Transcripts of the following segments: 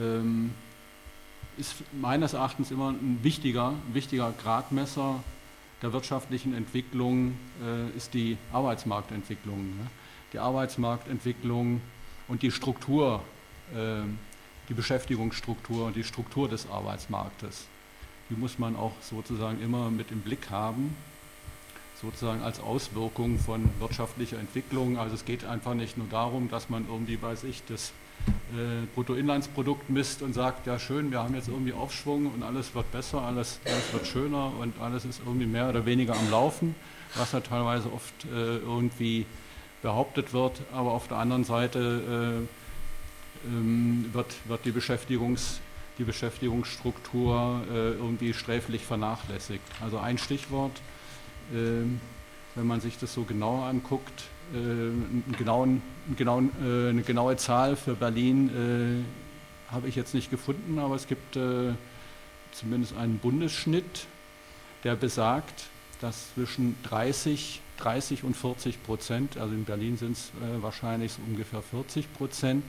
ähm, ist meines Erachtens immer ein wichtiger, wichtiger Gradmesser der wirtschaftlichen Entwicklung äh, ist die Arbeitsmarktentwicklung. Ne? Die Arbeitsmarktentwicklung und die Struktur, äh, die Beschäftigungsstruktur und die Struktur des Arbeitsmarktes. Die muss man auch sozusagen immer mit im Blick haben, sozusagen als Auswirkung von wirtschaftlicher Entwicklung. Also es geht einfach nicht nur darum, dass man irgendwie bei sich das äh, Bruttoinlandsprodukt misst und sagt, ja schön, wir haben jetzt irgendwie Aufschwung und alles wird besser, alles, alles wird schöner und alles ist irgendwie mehr oder weniger am Laufen, was ja teilweise oft äh, irgendwie behauptet wird, aber auf der anderen Seite äh, ähm, wird, wird die, Beschäftigungs, die Beschäftigungsstruktur äh, irgendwie sträflich vernachlässigt. Also ein Stichwort, ähm, wenn man sich das so genauer anguckt, einen genauen, einen äh, eine genaue Zahl für Berlin äh, habe ich jetzt nicht gefunden, aber es gibt zumindest einen Bundesschnitt, der besagt, dass zwischen 30, 30 und 40 Prozent, also in Berlin sind es wahrscheinlich so ungefähr 40 Prozent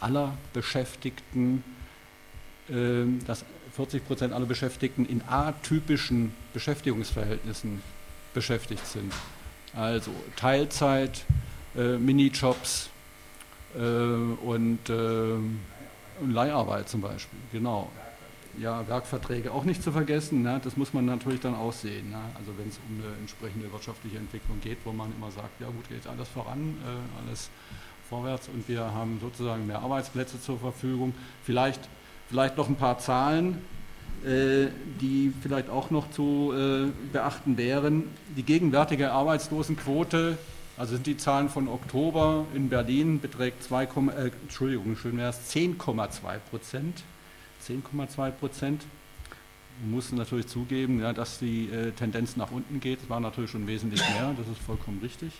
aller Beschäftigten, dass 40 Prozent aller Beschäftigten in atypischen Beschäftigungsverhältnissen beschäftigt sind. Also Teilzeit, äh, Minijobs äh, und, äh, Leiharbeit zum Beispiel, genau. Ja, Werkverträge auch nicht zu vergessen, ne? das muss man natürlich dann auch sehen. Ne? Also wenn es um eine entsprechende wirtschaftliche Entwicklung geht, wo man immer sagt, ja gut, geht alles voran, äh, alles vorwärts und wir haben sozusagen mehr Arbeitsplätze zur Verfügung. Vielleicht, vielleicht noch ein paar Zahlen, die vielleicht auch noch zu äh, beachten wären. Die gegenwärtige Arbeitslosenquote, also sind die Zahlen von Oktober in Berlin, beträgt 2, äh, Entschuldigung, schön wäre es 10,2 Prozent. 10,2 Prozent. Man muss natürlich zugeben, ja, dass die äh, Tendenz nach unten geht. Es war natürlich schon wesentlich mehr, das ist vollkommen richtig.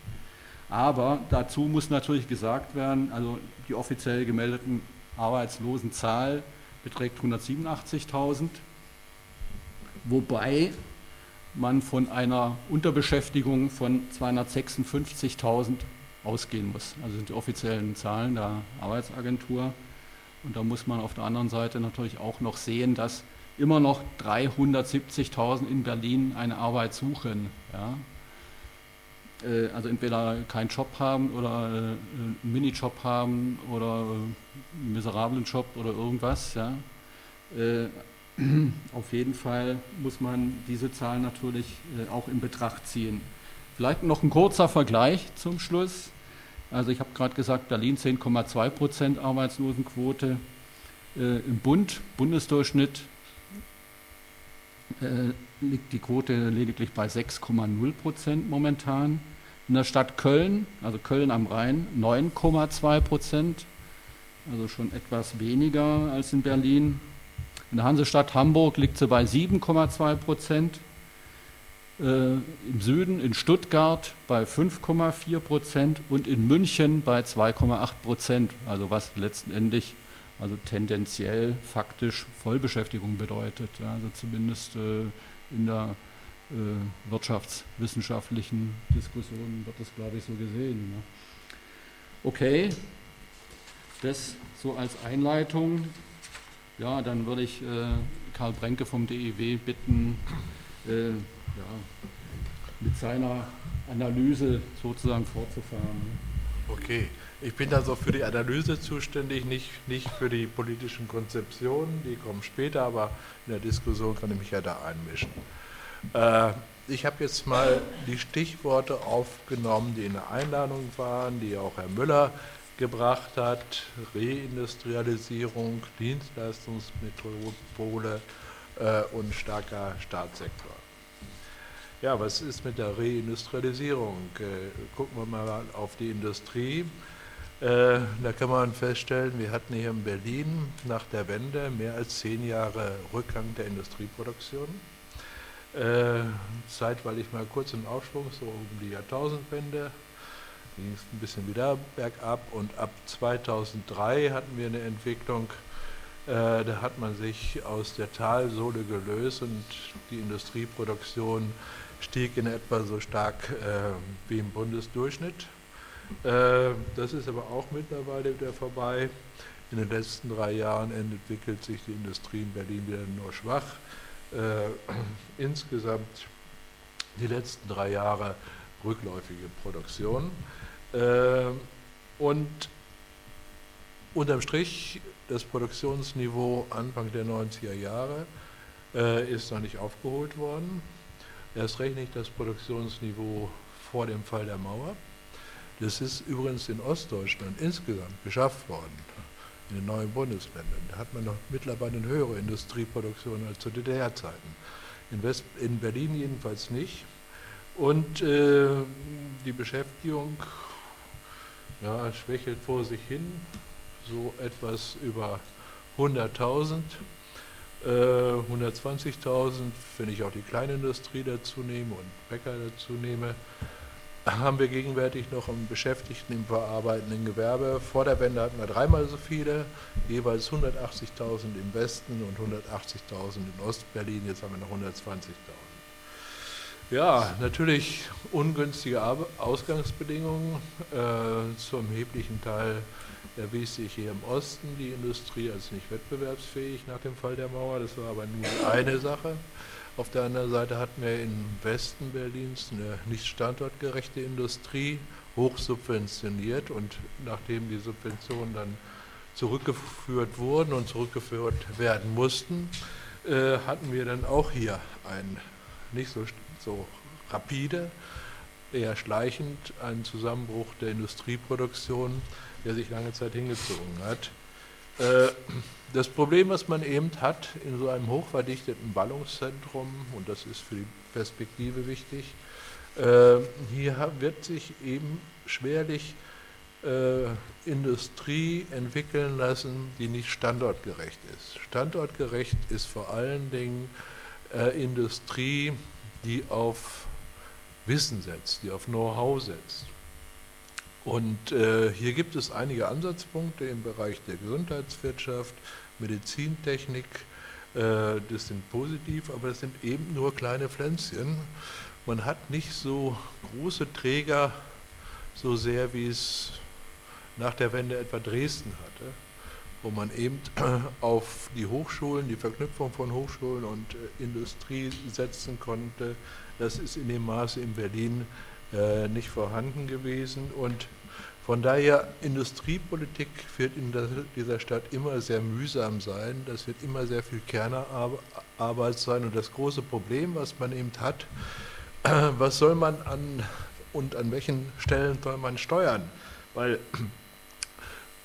Aber dazu muss natürlich gesagt werden, also die offiziell gemeldeten Arbeitslosenzahl beträgt 187.000 wobei man von einer Unterbeschäftigung von 256.000 ausgehen muss. Also sind die offiziellen Zahlen der Arbeitsagentur. Und da muss man auf der anderen Seite natürlich auch noch sehen, dass immer noch 370.000 in Berlin eine Arbeit suchen. Ja? Äh, also entweder keinen Job haben oder äh, einen Minijob haben oder äh, einen miserablen Job oder irgendwas. Ja? Auf jeden Fall muss man diese Zahl natürlich äh, auch in Betracht ziehen. Vielleicht noch ein kurzer Vergleich zum Schluss. Also ich habe gerade gesagt, Berlin 10,2 Prozent Arbeitslosenquote. Äh, Im Bund, Bundesdurchschnitt, äh, liegt die Quote lediglich bei 6,0 Prozent momentan. In der Stadt Köln, also Köln am Rhein, 9,2 Prozent, also schon etwas weniger als in Berlin. In der Hansestadt Hamburg liegt sie bei 7,2 Prozent. Äh, Im Süden in Stuttgart bei 5,4 Prozent und in München bei 2,8 Prozent. Also was letztendlich also tendenziell faktisch Vollbeschäftigung bedeutet. Ja, also zumindest äh, in der äh, wirtschaftswissenschaftlichen Diskussion wird das, glaube ich, so gesehen. Ne? Okay, das so als Einleitung. Ja, dann würde ich äh, Karl Brenke vom DEW bitten, äh, ja, mit seiner Analyse sozusagen fortzufahren. Okay, ich bin also für die Analyse zuständig, nicht, nicht für die politischen Konzeptionen, die kommen später, aber in der Diskussion kann ich mich ja da einmischen. Äh, ich habe jetzt mal die Stichworte aufgenommen, die in der Einladung waren, die auch Herr Müller gebracht hat, Reindustrialisierung, Dienstleistungsmetropole äh, und starker Staatssektor. Ja, was ist mit der Reindustrialisierung? Äh, gucken wir mal auf die Industrie. Äh, da kann man feststellen, wir hatten hier in Berlin nach der Wende mehr als zehn Jahre Rückgang der Industrieproduktion. Äh, zeitweilig mal kurz im Aufschwung, so um die Jahrtausendwende, ging es ein bisschen wieder bergab und ab 2003 hatten wir eine Entwicklung, äh, da hat man sich aus der Talsohle gelöst und die Industrieproduktion stieg in etwa so stark äh, wie im Bundesdurchschnitt. Äh, das ist aber auch mittlerweile wieder vorbei. In den letzten drei Jahren entwickelt sich die Industrie in Berlin wieder nur schwach. Äh, insgesamt die letzten drei Jahre rückläufige Produktion. Äh, und unterm Strich das Produktionsniveau Anfang der 90er Jahre äh, ist noch nicht aufgeholt worden. Erst recht nicht das Produktionsniveau vor dem Fall der Mauer. Das ist übrigens in Ostdeutschland insgesamt geschafft worden, in den neuen Bundesländern. Da hat man noch mittlerweile eine höhere Industrieproduktion als zu DDR-Zeiten. In, in, Berlin jedenfalls nicht. Und äh, die Beschäftigung ja, schwächelt vor sich hin, so etwas über 100.000. 120.000, wenn ich auch die Kleinindustrie dazu nehme und Bäcker dazu nehme, haben wir gegenwärtig noch einen Beschäftigten im verarbeitenden Gewerbe. Vor der Wende hatten wir dreimal so viele, jeweils 180.000 im Westen und 180.000 in Ostberlin, jetzt haben wir noch 120.000. Ja, natürlich ungünstige Ausgangsbedingungen, äh, zum erheblichen Teil erwies sich hier im Osten die Industrie als nicht wettbewerbsfähig nach dem Fall der Mauer. Das war aber nur eine Sache. Auf der anderen Seite hatten wir im Westen Berlins eine nicht standortgerechte Industrie, hoch subventioniert und nachdem die Subventionen dann zurückgeführt wurden und zurückgeführt werden mussten, äh, hatten wir dann auch hier ein nicht so, so rapide, eher schleichend einen Zusammenbruch der Industrieproduktion der sich lange Zeit hingezogen hat. Äh, das Problem, was man eben hat in so einem hochverdichteten Ballungszentrum, und das ist für die Perspektive wichtig, äh, hier wird sich eben schwerlich äh, Industrie entwickeln lassen, die nicht standortgerecht ist. Standortgerecht ist vor allen Dingen Industrie, die auf Wissen setzt, die auf Know-how setzt. Und äh, hier gibt es einige Ansatzpunkte im Bereich der Gesundheitswirtschaft, Medizintechnik, äh, das sind positiv, aber das sind eben nur kleine Pflänzchen. Man hat nicht so große Träger so sehr, wie es nach der Wende etwa Dresden hatte, wo man eben auf die Hochschulen, die Verknüpfung von Hochschulen und äh, Industrie setzen konnte. Das ist in dem Maße in Berlin äh, nicht vorhanden gewesen. Und von daher, Industriepolitik wird in dieser Stadt immer sehr mühsam sein. Das wird immer sehr viel Kernarbeit sein. Und das große Problem, was man eben hat, was soll man an und an welchen Stellen soll man steuern? Weil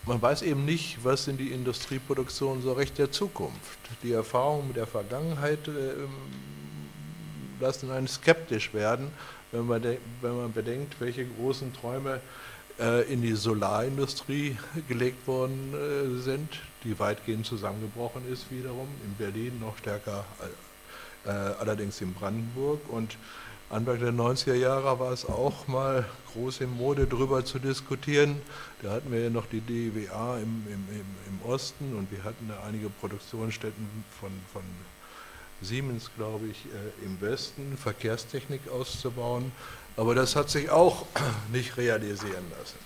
man weiß eben nicht, was sind die Industrieproduktionen so recht der Zukunft. Die Erfahrungen mit der Vergangenheit äh, lassen einen skeptisch werden wenn man, wenn man bedenkt, welche großen Träume äh, in die Solarindustrie gelegt worden äh, sind, die weitgehend zusammengebrochen ist wiederum, in Berlin noch stärker, allerdings in Brandenburg. Und Anfang der 90er Jahre war es auch mal groß in Mode, darüber zu diskutieren. Da hatten wir ja noch die DWA im, im, im, Osten und wir hatten da einige Produktionsstätten von, von Siemens, glaube ich, äh, im Westen Verkehrstechnik auszubauen. Aber das hat sich auch nicht realisieren lassen.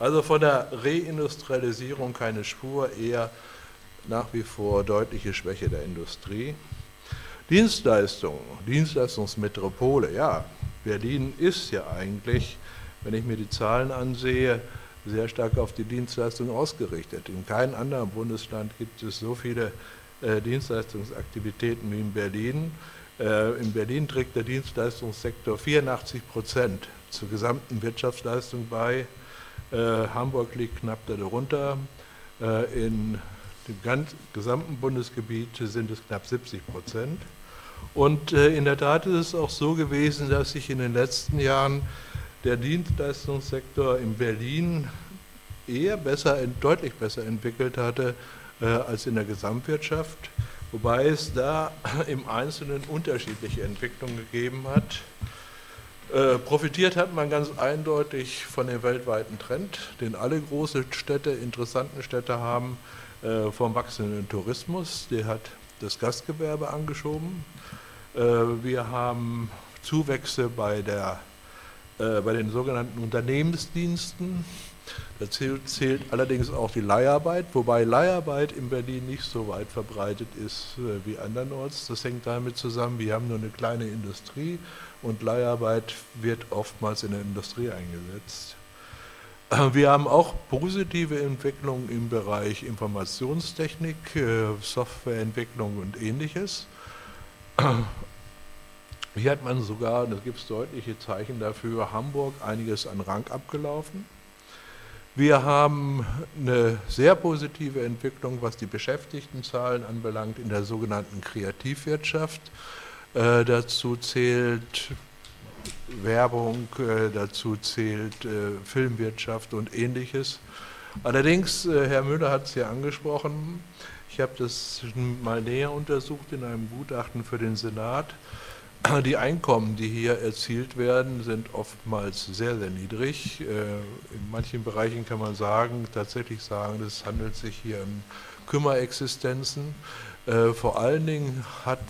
Also von der Reindustrialisierung keine Spur, eher nach wie vor deutliche Schwäche der Industrie. Dienstleistungen, Dienstleistungsmetropole, ja, Berlin ist ja eigentlich, wenn ich mir die Zahlen ansehe, sehr stark auf die Dienstleistung ausgerichtet. In keinem anderen Bundesland gibt es so viele äh, Dienstleistungsaktivitäten wie in Berlin. Äh, in Berlin trägt der Dienstleistungssektor 84 Prozent zur gesamten Wirtschaftsleistung bei. Äh, Hamburg liegt knapp darunter. in dem ganz, gesamten Bundesgebiet sind es knapp 70 Prozent. Und in der Tat ist es auch so gewesen, dass sich in den letzten Jahren der Dienstleistungssektor in Berlin eher besser, deutlich besser entwickelt hatte äh, als in der Gesamtwirtschaft, wobei es da im Einzelnen unterschiedliche Entwicklungen gegeben hat. Äh, profitiert hat man ganz eindeutig von dem weltweiten Trend, den alle große Städte, interessanten Städte haben, äh, vom wachsenden Tourismus. Der hat das Gastgewerbe angeschoben. wir haben Zuwächse bei der äh, bei den sogenannten Unternehmensdiensten. Dazu zählt allerdings auch die Leiharbeit, wobei Leiharbeit in Berlin nicht so weit verbreitet ist äh, wie andernorts. Das hängt damit zusammen, wir haben nur eine kleine Industrie und Leiharbeit wird oftmals in der Industrie eingesetzt. Äh, wir haben auch positive Entwicklungen im Bereich Informationstechnik, äh, Softwareentwicklung und ähnliches. Hier hat man sogar, da gibt es deutliche Zeichen dafür, Hamburg einiges an Rang abgelaufen. Wir haben eine sehr positive Entwicklung, was die Beschäftigtenzahlen anbelangt, in der sogenannten Kreativwirtschaft. Äh, dazu zählt Werbung, äh, dazu zählt äh, Filmwirtschaft und ähnliches. Allerdings, äh, Herr Müller hat es ja angesprochen, ich habe das mal näher untersucht in einem Gutachten für den Senat. Die Einkommen, die hier erzielt werden, sind oftmals sehr, sehr niedrig. In manchen Bereichen kann man sagen, tatsächlich sagen, es handelt sich hier um Kümmerexistenzen. Vor allen Dingen hat,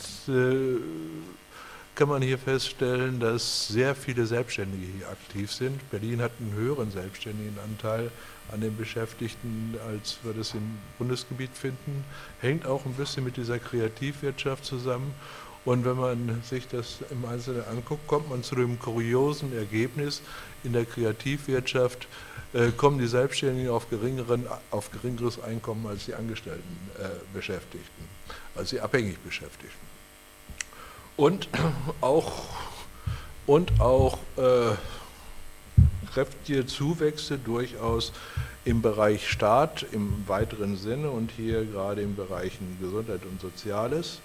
kann man hier feststellen, dass sehr viele Selbstständige hier aktiv sind. Berlin hat einen höheren Selbstständigenanteil an den Beschäftigten, als wir das im Bundesgebiet finden. Hängt auch ein bisschen mit dieser Kreativwirtschaft zusammen. Und wenn man sich das im Einzelnen anguckt, kommt man zu dem kuriosen Ergebnis, in der Kreativwirtschaft äh, kommen die Selbstständigen auf, auf geringeres Einkommen als die Angestellten äh, Beschäftigten, als die abhängig Beschäftigten. Und auch, und auch äh, kräftige Zuwächse durchaus im Bereich Staat im weiteren Sinne und hier gerade im Bereichen Gesundheit und Soziales.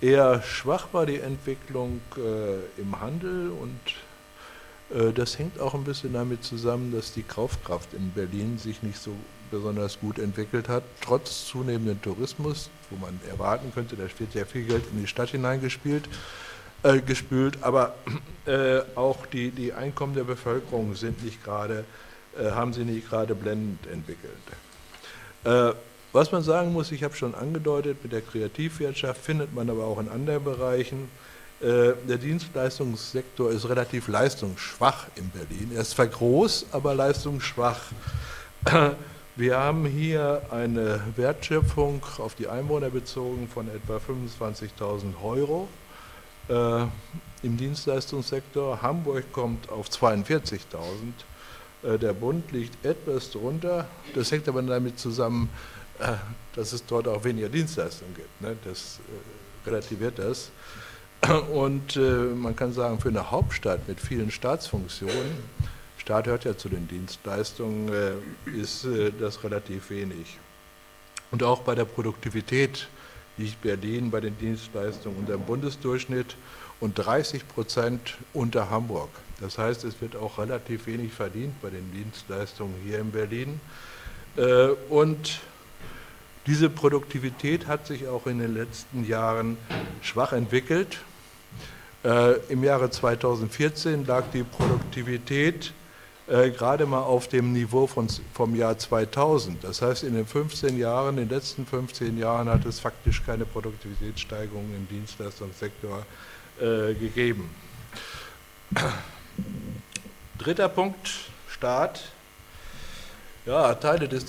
Eher schwach war die Entwicklung äh, im Handel und äh, das hängt auch ein bisschen damit zusammen, dass die Kaufkraft in Berlin sich nicht so besonders gut entwickelt hat, trotz zunehmenden Tourismus, wo man erwarten könnte, da wird sehr viel Geld in die Stadt hineingespielt, äh, gespült, aber äh, auch die, die Einkommen der Bevölkerung sind nicht gerade, äh, haben sie nicht gerade blendend entwickelt. Äh, was man sagen muss, ich habe schon angedeutet, mit der Kreativwirtschaft findet man aber auch in anderen Bereichen. Äh, der Dienstleistungssektor ist relativ leistungsschwach in Berlin. Er ist zwar groß, aber leistungsschwach. Wir haben hier eine Wertschöpfung auf die Einwohner bezogen von etwa 25.000 Euro äh, im Dienstleistungssektor. Hamburg kommt auf 42.000. Äh, der Bund liegt etwas drunter. Das hängt aber damit zusammen, äh, dass es dort auch weniger Dienstleistungen gibt. Ne? Das äh, relativiert das. Und man kann sagen, für eine Hauptstadt mit vielen Staatsfunktionen, Staat hört ja zu den Dienstleistungen, ist das relativ wenig. Und auch bei der Produktivität liegt Berlin bei den Dienstleistungen unter dem Bundesdurchschnitt und 30 Prozent unter Hamburg. Das heißt, es wird auch relativ wenig verdient bei den Dienstleistungen hier in Berlin. Und diese Produktivität hat sich auch in den letzten Jahren schwach entwickelt. Äh, Im Jahre 2014 lag die Produktivität äh, gerade mal auf dem Niveau von, vom Jahr 2000. Das heißt, in den 15 Jahren, in den letzten 15 Jahren hat es faktisch keine Produktivitätssteigerung im Dienstleistungssektor äh, gegeben. Dritter Punkt, Staat. Ja, Teile des,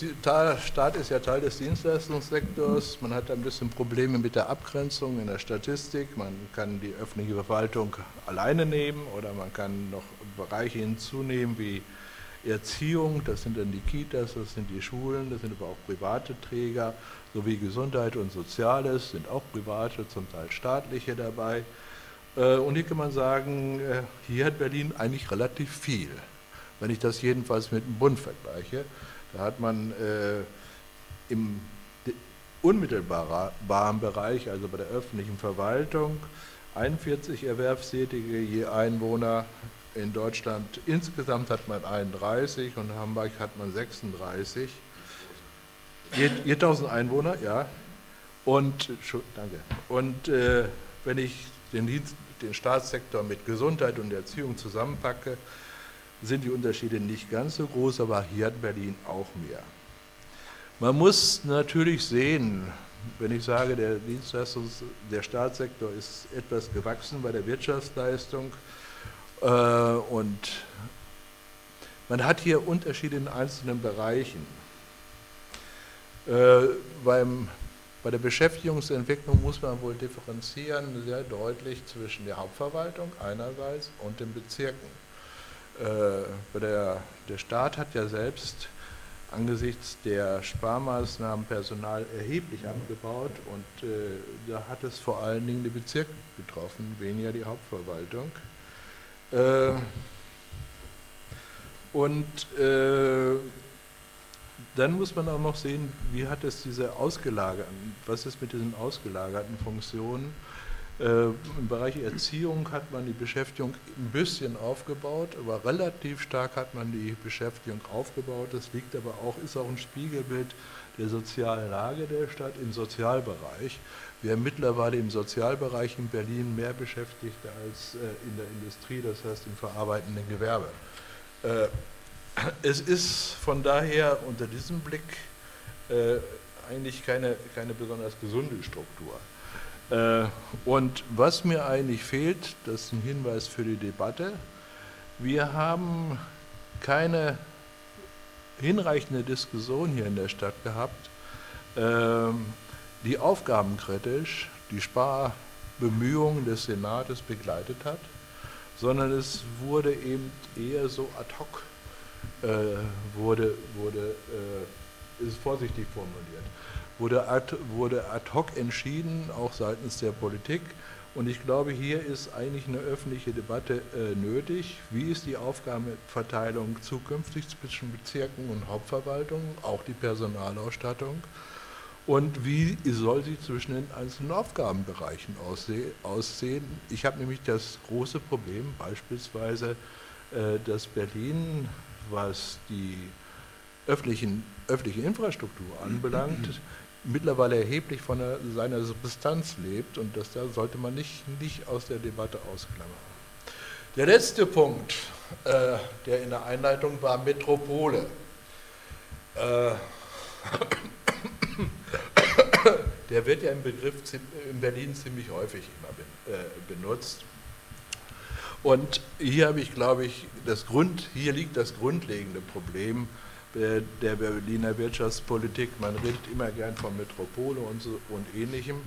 Staat ist ja Teil des Dienstleistungssektors. Man hat ein bisschen Probleme mit der Abgrenzung in der Statistik. Man kann die öffentliche Verwaltung alleine nehmen oder man kann noch Bereiche hinzunehmen wie Erziehung, das sind dann die Kitas, das sind die Schulen, das sind aber auch private Träger, sowie Gesundheit und Soziales sind auch private, zum Teil staatliche dabei. Äh, und hier kann man sagen, äh, hier hat Berlin eigentlich relativ viel wenn ich das jedenfalls mit dem Bund vergleiche. Da hat man äh, im unmittelbaren Bereich, also bei der öffentlichen Verwaltung, 41 Erwerbstätige je Einwohner. In Deutschland insgesamt hat man 31 und in Hamburg hat man 36. Je, je 1000 Einwohner, ja. Und, danke. Und äh, wenn ich den, den Staatssektor mit Gesundheit und Erziehung zusammenpacke, sind die Unterschiede nicht ganz so groß, aber hier hat Berlin auch mehr. Man muss natürlich sehen, wenn ich sage, der Dienstleistungs-, der Staatssektor ist etwas gewachsen bei der Wirtschaftsleistung Äh, und man hat hier Unterschiede in einzelnen Bereichen. Äh, beim, bei der Beschäftigungsentwicklung muss man wohl differenzieren sehr deutlich zwischen der Hauptverwaltung einerseits und den Bezirken. Äh, der, der Staat hat ja selbst angesichts der Sparmaßnahmen Personal erheblich abgebaut und äh, da hat es vor allen Dingen die Bezirke betroffen, weniger die Hauptverwaltung. Äh, und äh, dann muss man auch noch sehen, wie hat es diese ausgelagerten, was ist mit diesen ausgelagerten Funktionen? Äh, Im Bereich Erziehung hat man die Beschäftigung ein bisschen aufgebaut, aber relativ stark hat man die Beschäftigung aufgebaut. Das liegt aber auch, ist auch ein Spiegelbild der sozialen Lage der Stadt im Sozialbereich. Wir haben mittlerweile im Sozialbereich in Berlin mehr Beschäftigte als äh, in der Industrie, das heißt im verarbeitenden Gewerbe. Äh, es ist von daher unter diesem Blick eigentlich keine, keine besonders gesunde Struktur. Äh, und was mir eigentlich fehlt, das ist ein Hinweis für die Debatte, wir haben keine hinreichende Diskussion hier in der Stadt gehabt, ähm, die aufgabenkritisch die Sparbemühungen des Senates begleitet hat, sondern es wurde eben eher so ad hoc, äh, wurde, wurde äh, ist vorsichtig formuliert, wurde ad, wurde ad hoc entschieden, auch seitens der Politik. Und ich glaube, hier ist eigentlich eine öffentliche Debatte äh, nötig. Wie ist die Aufgabenverteilung zukünftig zwischen Bezirken und Hauptverwaltungen, auch die Personalausstattung? Und wie soll sie zwischen den einzelnen Aufgabenbereichen aussehen? Ich habe nämlich das große Problem, beispielsweise, äh, dass Berlin, was die öffentlichen, öffentliche Infrastruktur anbelangt, mittlerweile erheblich von der, seiner Substanz lebt und das da sollte man nicht, nicht aus der Debatte ausklammern. Der letzte Punkt, äh, der in der Einleitung war, Metropole. Äh, der wird ja im Begriff in Berlin ziemlich häufig immer äh, benutzt. Und hier habe ich, glaube ich, das Grund, hier liegt das grundlegende Problem der Berliner Wirtschaftspolitik. Man redet immer gern von Metropole und, so, und ähnlichem.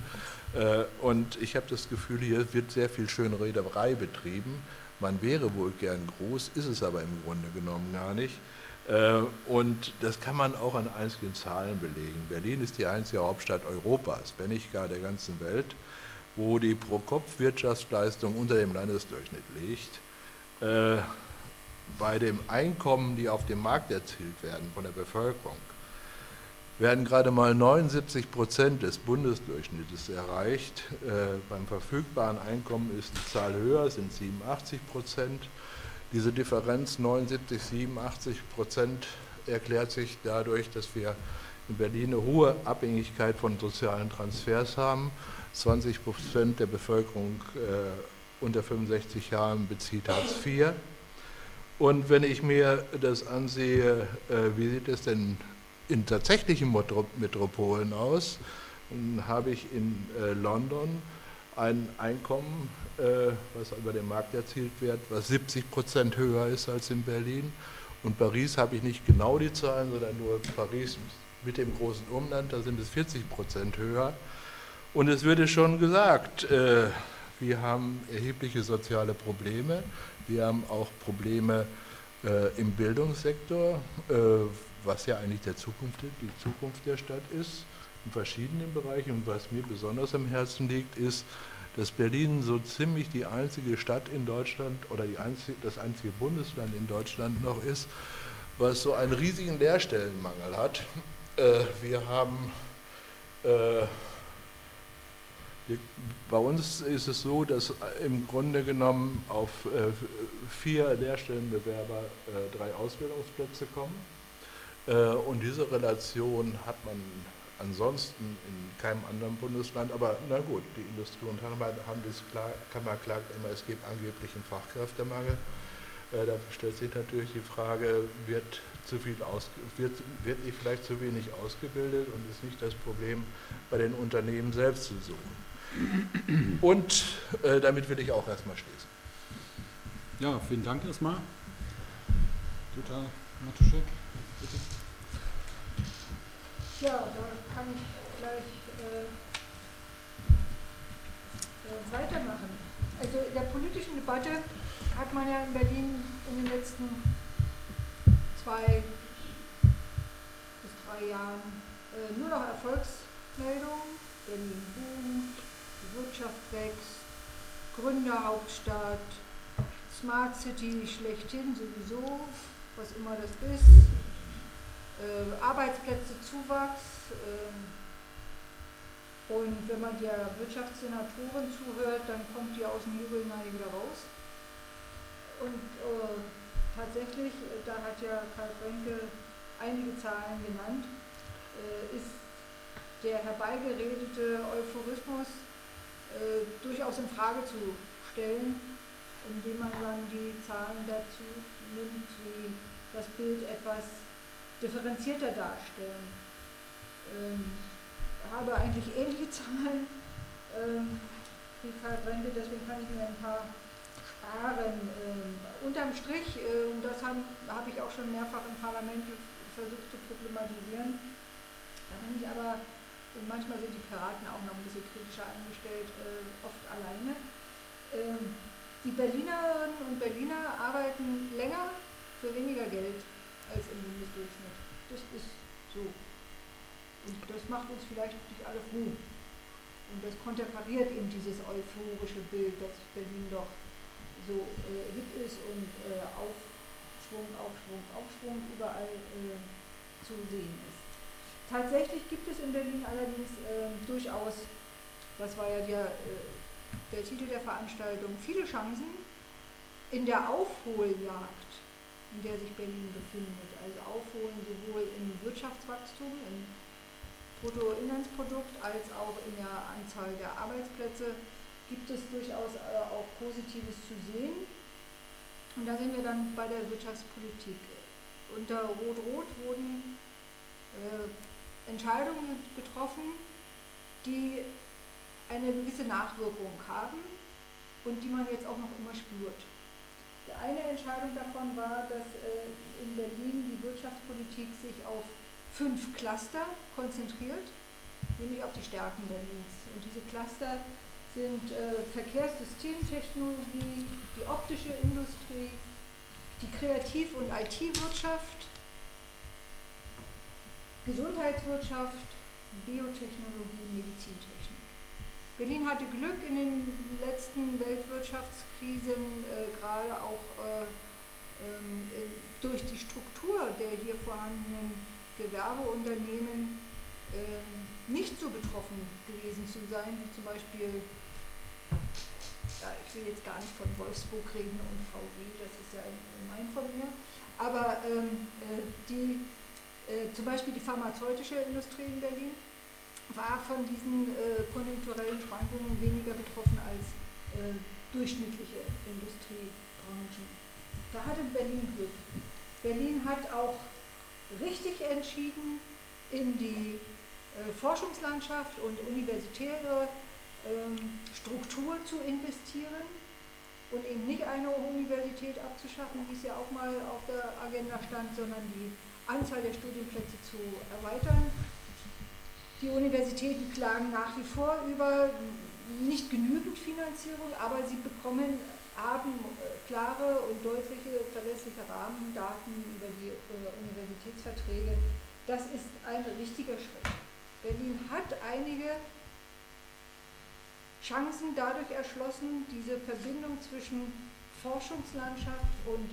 Äh, und ich habe das Gefühl, hier wird sehr viel Schönrederei betrieben. Man wäre wohl gern groß, ist es aber im Grunde genommen gar nicht. Äh, und das kann man auch an einzigen Zahlen belegen. Berlin ist die einzige Hauptstadt Europas, wenn nicht gar der ganzen Welt, wo die Pro-Kopf-Wirtschaftsleistung unter dem Landesdurchschnitt liegt. Bei dem Einkommen, die auf dem Markt erzielt werden von der Bevölkerung, werden gerade mal 79 Prozent des Bundesdurchschnittes erreicht. Äh, beim verfügbaren Einkommen ist die Zahl höher, sind 87 Prozent. Diese Differenz 79, 87 Prozent erklärt sich dadurch, dass wir in Berlin eine hohe Abhängigkeit von sozialen Transfers haben. 20 Prozent der Bevölkerung äh, unter 65 Jahren bezieht Hartz IV. Und wenn ich mir das ansehe, äh, wie sieht es denn in tatsächlichen Metropolen aus, dann habe ich in äh, London ein Einkommen, äh, was über den Markt erzielt wird, was 70 Prozent höher ist als in Berlin. Und Paris habe ich nicht genau die Zahlen, sondern nur Paris mit dem großen Umland, da sind es 40 Prozent höher. Und es wird schon gesagt, wir haben erhebliche soziale Probleme. Wir haben auch Probleme äh, im Bildungssektor, äh, was ja eigentlich der Zukunft, die Zukunft der Stadt ist, in verschiedenen Bereichen. Und was mir besonders am Herzen liegt, ist, dass Berlin so ziemlich die einzige Stadt in Deutschland oder einzige, das einzige Bundesland in Deutschland noch ist, was so einen riesigen Lehrstellenmangel hat. Äh, wir haben äh, bei uns ist es so, dass im Grunde genommen auf äh, vier Lehrstellenbewerber äh, drei Ausbildungsplätze kommen. Äh, und diese Relation hat man ansonsten in keinem anderen Bundesland. Aber na gut, die Industrie und Handelskammer klagt immer, es gibt angeblich einen Fachkräftemangel. Da stellt sich natürlich die Frage, wird, zu viel aus, wird, wird nicht vielleicht zu wenig ausgebildet und ist nicht das Problem bei den Unternehmen selbst zu suchen. Und äh, damit will ich auch erstmal schließen. Ja, vielen Dank erstmal. Jutta Matuschek, bitte. Ja, da kann ich gleich äh, äh, weitermachen. Also in der politischen Debatte hat man ja in Berlin in den letzten zwei bis drei Jahren äh, nur noch Erfolgsmeldungen. Berlin boomt, die Wirtschaft wächst, Gründerhauptstadt, Smart City schlechthin sowieso, was immer das ist, äh, Arbeitsplätze, Zuwachs. Äh, und wenn man der Wirtschaftssenatorin zuhört, dann kommt die aus dem Jubel wieder raus. Und äh, tatsächlich, äh, da hat ja Karl Brenke einige Zahlen genannt, äh, ist der herbeigeredete Euphorismus äh, durchaus in Frage zu stellen, indem man dann die Zahlen dazu nimmt, wie das Bild etwas differenzierter darstellen. Ähm, habe eigentlich ähnliche Zahlen ähm, wie Karl Brende, deswegen kann ich mir ein paar sparen. Ähm, unterm Strich, äh, und das habe hab ich auch schon mehrfach im Parlament versucht zu problematisieren, da bin ich aber, und manchmal sind die Piraten auch noch ein bisschen kritischer angestellt, äh, oft alleine. Ähm, die Berlinerinnen und Berliner arbeiten länger für weniger Geld als im Bundesdurchschnitt. Das ist so. Und das macht uns vielleicht nicht alle froh. Und das konterkariert eben dieses euphorische Bild, dass Berlin doch so äh, hip ist und äh, Aufschwung, Aufschwung, Aufschwung überall äh, zu sehen ist. Tatsächlich gibt es in Berlin allerdings äh, durchaus, das war ja der, äh, der Titel der Veranstaltung, viele Chancen in der Aufholjagd, in der sich Berlin befindet. Also aufholen sowohl im Wirtschaftswachstum, in Bruttoinlandsprodukt als auch in der Anzahl der Arbeitsplätze gibt es durchaus äh, auch Positives zu sehen. Und da sind wir dann bei der Wirtschaftspolitik. Unter Rot-Rot wurden äh, Entscheidungen getroffen, die eine gewisse Nachwirkung haben und die man jetzt auch noch immer spürt. Eine Entscheidung davon war, dass äh, in Berlin die Wirtschaftspolitik sich auf fünf Cluster konzentriert, nämlich auf die Stärken Berlins. Und diese Cluster sind äh, Verkehrssystemtechnologie, die optische Industrie, die Kreativ- und IT-Wirtschaft, Gesundheitswirtschaft, Biotechnologie, Medizintechnik. Berlin hatte Glück in den letzten Weltwirtschaftskrisen, äh, gerade auch äh, ähm, durch die Struktur der hier vorhandenen Gewerbeunternehmen äh, nicht so betroffen gewesen zu sein, wie zum Beispiel, ja, ich will jetzt gar nicht von Wolfsburg reden und VW, das ist ja gemein von mir, aber ähm, äh, die, äh, zum Beispiel die pharmazeutische Industrie in Berlin war von diesen äh, konjunkturellen Schwankungen weniger betroffen als äh, durchschnittliche Industriebranchen. Da hatte Berlin Glück. Berlin hat auch richtig entschieden, in die äh, Forschungslandschaft und universitäre ähm, Struktur zu investieren und eben nicht eine Universität abzuschaffen, wie es ja auch mal auf der Agenda stand, sondern die Anzahl der Studienplätze zu erweitern. Die Universitäten klagen nach wie vor über nicht genügend Finanzierung, aber sie bekommen haben äh, klare und deutliche, verlässliche Rahmendaten über die äh, Universitätsverträge. Das ist ein richtiger Schritt. Berlin hat einige Chancen dadurch erschlossen, diese Verbindung zwischen Forschungslandschaft und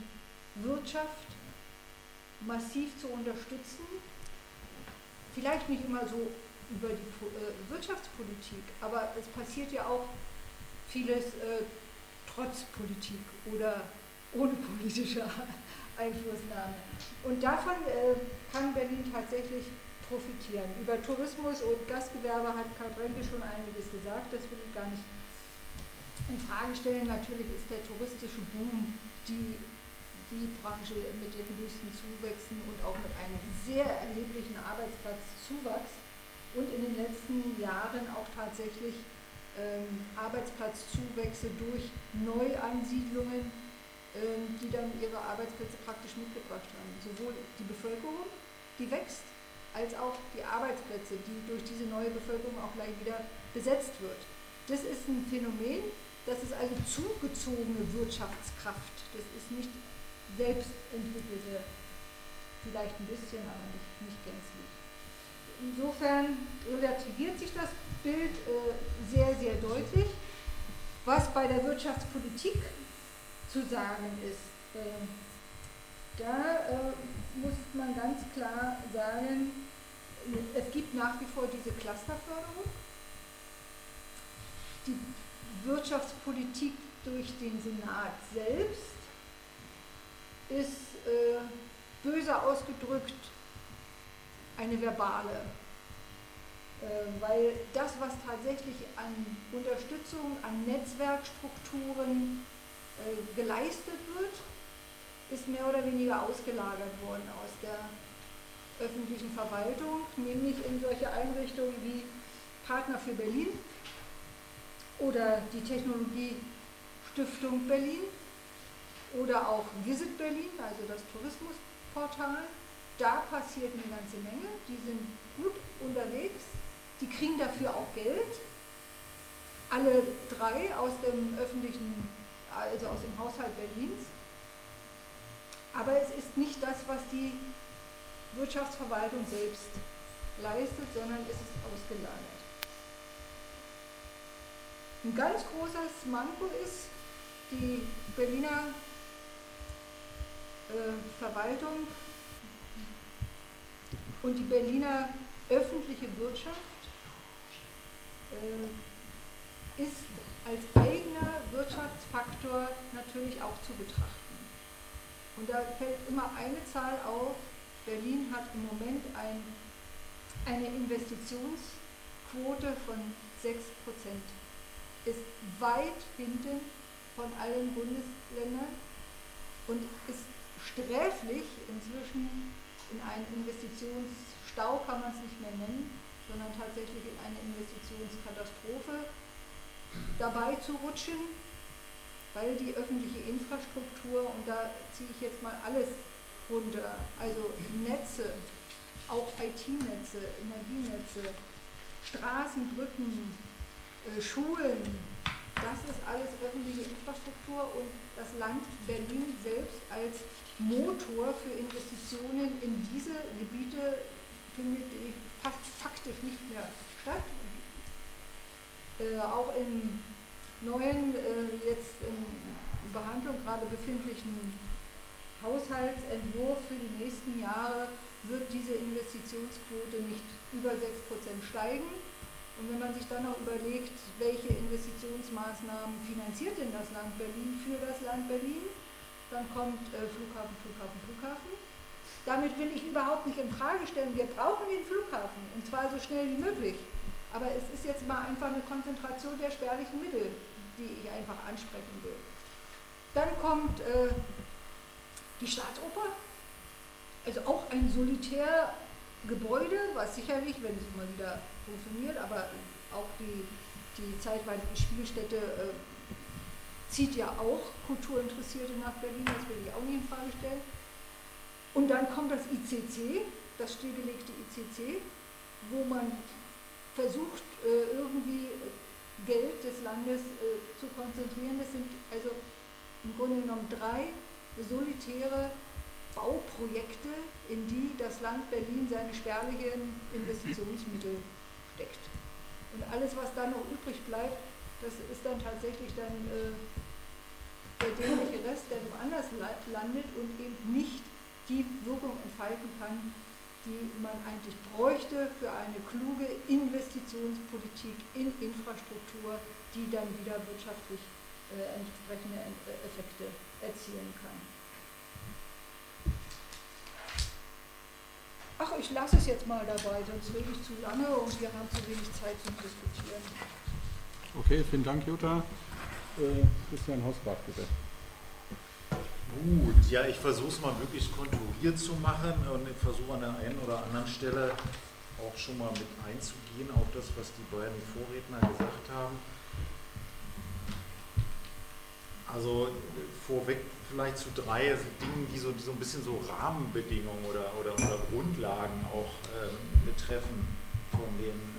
Wirtschaft massiv zu unterstützen. Vielleicht nicht immer so über die äh, Wirtschaftspolitik, aber es passiert ja auch vieles äh, trotz Politik oder ohne politische Einflussnahme. Und davon äh, kann Berlin tatsächlich profitieren. Über Tourismus und Gastgewerbe hat Karl Brenke schon einiges gesagt, das will ich gar nicht in Frage stellen. Natürlich ist der touristische Boom die, die Branche mit den höchsten Zuwächsen und auch mit einem sehr erheblichen Arbeitsplatzzuwachs und in den letzten Jahren auch tatsächlich ähm, Arbeitsplatzzuwächse durch Neuansiedlungen ähm, die dann ihre Arbeitsplätze praktisch mitgebracht haben. Sowohl die Bevölkerung, die wächst, als auch die Arbeitsplätze, die durch diese neue Bevölkerung auch gleich wieder besetzt wird. Das ist ein Phänomen, das ist also zugezogene Wirtschaftskraft. Das ist nicht selbst entwickelte, vielleicht ein bisschen, aber nicht, nicht gänzlich. Insofern relativiert sich das Bild äh, sehr, sehr deutlich. Was bei der Wirtschaftspolitik zu sagen ist. Ähm, da äh, muss man ganz klar sagen, es gibt nach wie vor diese Clusterförderung. Die Wirtschaftspolitik durch den Senat selbst ist äh, böse ausgedrückt eine verbale. Äh, weil das, was tatsächlich an Unterstützung, an Netzwerkstrukturen, äh, geleistet wird, ist mehr oder weniger ausgelagert worden aus der öffentlichen Verwaltung, nämlich in solche Einrichtungen wie Partner für Berlin oder die Technologiestiftung Berlin oder auch Visit Berlin, also das Tourismusportal. Da passiert eine ganze Menge, die sind gut unterwegs, die kriegen dafür auch Geld. Alle drei aus dem öffentlichen also aus dem Haushalt Berlins. Aber es ist nicht das, was die Wirtschaftsverwaltung selbst leistet, sondern es ist ausgelagert. Ein ganz großes Manko ist, die Berliner Verwaltung und die Berliner öffentliche Wirtschaft äh, ist als eigener Wirtschaftsfaktor natürlich auch zu betrachten. Und da fällt immer eine Zahl auf. Berlin hat im Moment ein, eine Investitionsquote von 6% Ist weit hinten von allen Bundesländern und ist sträflich inzwischen in einen Investitionsstau, kann man es nicht mehr nennen, sondern tatsächlich in eine Investitionskatastrophe dabei zu rutschen, weil die öffentliche Infrastruktur, und da ziehe ich jetzt mal alles runter, also Netze, auch IT-Netze, Energienetze, Straßen, Brücken, äh, Schulen, das ist alles öffentliche Infrastruktur und das Land Berlin selbst als Motor für Investitionen in diese Gebiete findet fast faktisch nicht mehr statt äh, auch im neuen, äh, jetzt in Behandlung gerade befindlichen Haushaltsentwurf für die nächsten Jahre wird diese Investitionsquote nicht über 6% steigen. Und wenn man sich dann noch überlegt, welche Investitionsmaßnahmen finanziert denn das Land Berlin für das Land Berlin, dann kommt äh, Flughafen, Flughafen, Flughafen. Damit will ich überhaupt nicht in Frage stellen, wir brauchen den Flughafen und zwar so schnell wie möglich. Aber es ist jetzt mal einfach eine Konzentration der spärlichen Mittel, die ich einfach ansprechen will. Dann kommt äh, die Staatsoper, also auch ein Solitärgebäude, was sicherlich, wenn es mal wieder funktioniert, aber auch die, die zeitweilige Spielstätte äh, zieht ja auch Kulturinteressierte nach Berlin, das will ich auch nicht in Frage stellen. Und dann kommt das ICC, das stillgelegte ICC, wo man versucht, äh, irgendwie Geld des Landes äh, zu konzentrieren. Das sind also im Grunde genommen drei solitäre Bauprojekte, in die das Land Berlin seine spärlichen Investitionsmittel steckt. Und alles, was da noch übrig bleibt, das ist dann tatsächlich dann äh, der dämliche Rest, der woanders landet und eben nicht die Wirkung entfalten kann, die man eigentlich bräuchte für eine kluge Investitionspolitik in Infrastruktur, die dann wieder wirtschaftlich äh, entsprechende Effekte erzielen kann. Ach, ich lasse es jetzt mal dabei, sonst rede ich zu lange und wir haben zu wenig Zeit zum Diskutieren. Okay, vielen Dank, Jutta. Äh, Christian Hausbach, bitte. Gut, ja, ich versuche es mal möglichst konturiert zu machen und ich versuche an der einen oder anderen Stelle auch schon mal mit einzugehen auf das, was die beiden Vorredner gesagt haben. Also vorweg vielleicht zu drei Dingen, die so, die so ein bisschen so Rahmenbedingungen oder, oder, oder Grundlagen auch ähm, betreffen von den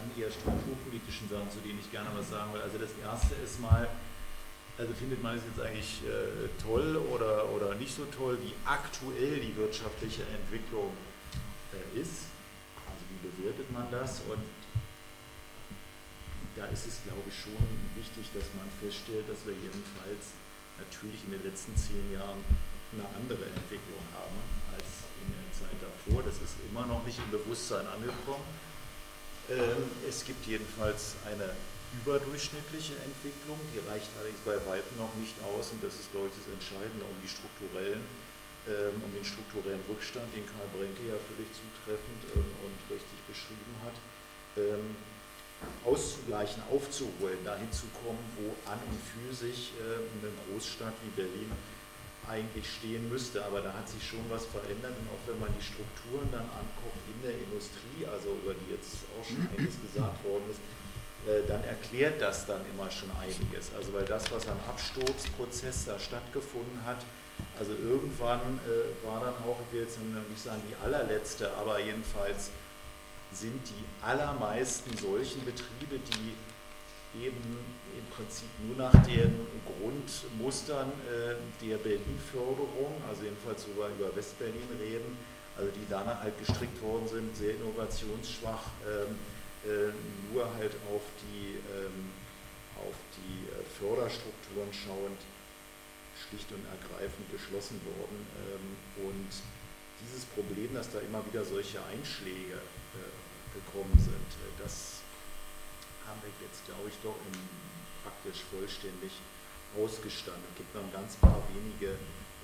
dann eher strukturpolitischen Sachen, zu denen ich gerne was sagen will. Also das erste ist mal, also findet man es jetzt eigentlich äh, toll oder, oder nicht so toll, wie aktuell die wirtschaftliche Entwicklung äh, ist. Also wie bewertet man das? Und da ist es, glaube ich, schon wichtig, dass man feststellt, dass wir jedenfalls natürlich in den letzten zehn Jahren eine andere Entwicklung haben als in der Zeit davor. Das ist immer noch nicht im Bewusstsein angekommen. Ähm, es gibt jedenfalls eine überdurchschnittliche Entwicklung, die reicht allerdings bei weitem noch nicht aus und das ist, glaube ich, das Entscheidende um die strukturellen, ähm, um den strukturellen Rückstand, den Karl Brenke ja völlig zutreffend ähm, und richtig beschrieben hat, auszugleichen, aufzuholen, dahin zu kommen, wo an und für sich äh, eine Großstadt wie Berlin eigentlich stehen müsste. Aber da hat sich schon was verändert und auch wenn man die Strukturen dann anguckt in der Industrie, also über die jetzt auch schon einiges gesagt worden ist, äh, dann erklärt das dann immer schon einiges. Also weil das, was am Absturzprozess da stattgefunden hat, also irgendwann äh, war dann auch, ich will jetzt nicht sagen die allerletzte, aber jedenfalls sind die allermeisten solchen Betriebe, die eben im Prinzip nur nach den Grundmustern äh, der Berlin-Förderung, also jedenfalls wir über Westberlin reden, also die danach halt gestrickt worden sind, sehr innovationsschwach, ähm, äh, nur halt auf die, ähm, auf die äh, Förderstrukturen schauend, schlicht und ergreifend geschlossen worden. Ähm, und dieses Problem, dass da immer wieder solche Einschläge gekommen sind. Das haben wir jetzt, glaube ich, doch praktisch vollständig ausgestanden. Es gibt noch ein ganz paar wenige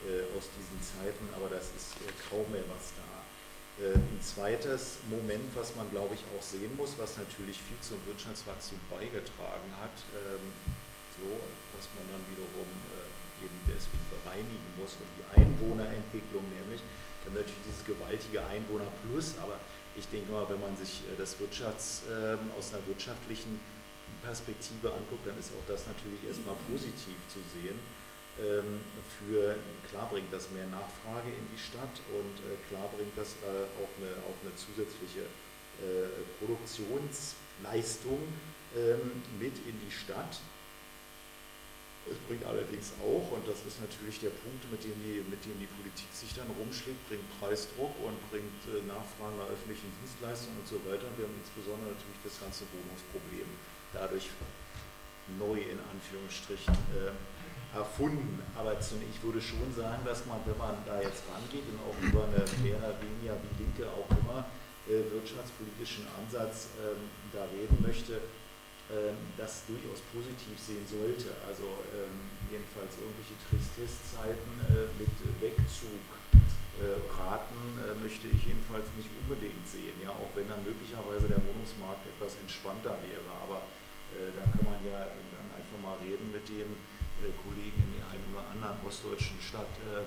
äh, aus diesen Zeiten, aber das ist äh, kaum mehr was da. Äh, ein zweites Moment, was man, glaube ich, auch sehen muss, was natürlich viel zum Wirtschaftswachstum beigetragen hat, ähm, so, was man dann wiederum äh, eben deswegen bereinigen muss und die Einwohnerentwicklung nämlich, dann natürlich dieses gewaltige Einwohnerplus, aber ich denke mal, wenn man sich äh, das Wirtschafts, äh, aus einer wirtschaftlichen Perspektive anguckt, dann ist auch das natürlich erstmal positiv zu sehen. Ähm, für, klar bringt das mehr Nachfrage in die Stadt und äh, klar bringt das äh, auch, eine, auch eine zusätzliche äh, Produktionsleistung ähm, mit in die Stadt. Es bringt allerdings auch, und das ist natürlich der Punkt, mit dem die, mit dem die Politik sich dann rumschlägt, bringt Preisdruck und bringt äh, Nachfragen nach öffentlichen Dienstleistungen und so weiter. Wir haben insbesondere natürlich das ganze Wohnungsproblem dadurch neu in Anführungsstrichen äh, erfunden. Aber ich würde schon sagen, dass man, wenn man da jetzt rangeht und auch über eine mehr oder weniger wie Linke auch immer äh, wirtschaftspolitischen Ansatz ähm, da reden möchte, das durchaus positiv sehen sollte. Also ähm, jedenfalls irgendwelche Tristesszeiten äh, mit Wegzugraten äh, möchte ich jedenfalls nicht unbedingt sehen, ja, auch wenn dann möglicherweise der Wohnungsmarkt etwas entspannter wäre. Aber äh, da kann man ja dann einfach mal reden mit dem Kollegen in der einen oder anderen ostdeutschen Stadt ähm,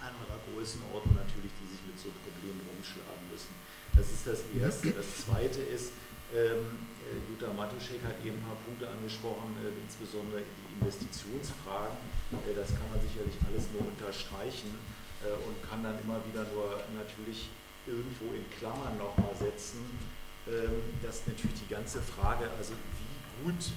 anderer Größenordnung natürlich, die sich mit so Problemen rumschlagen müssen. Das ist das Erste. Das Zweite ist, ähm, äh, Jutta Matuschek hat eben ein paar Punkte angesprochen, äh, insbesondere die Investitionsfragen. Äh, das kann man sicherlich alles nur unterstreichen und kann dann immer wieder nur natürlich irgendwo in Klammern nochmal setzen, ähm, dass natürlich die ganze Frage, also wie gut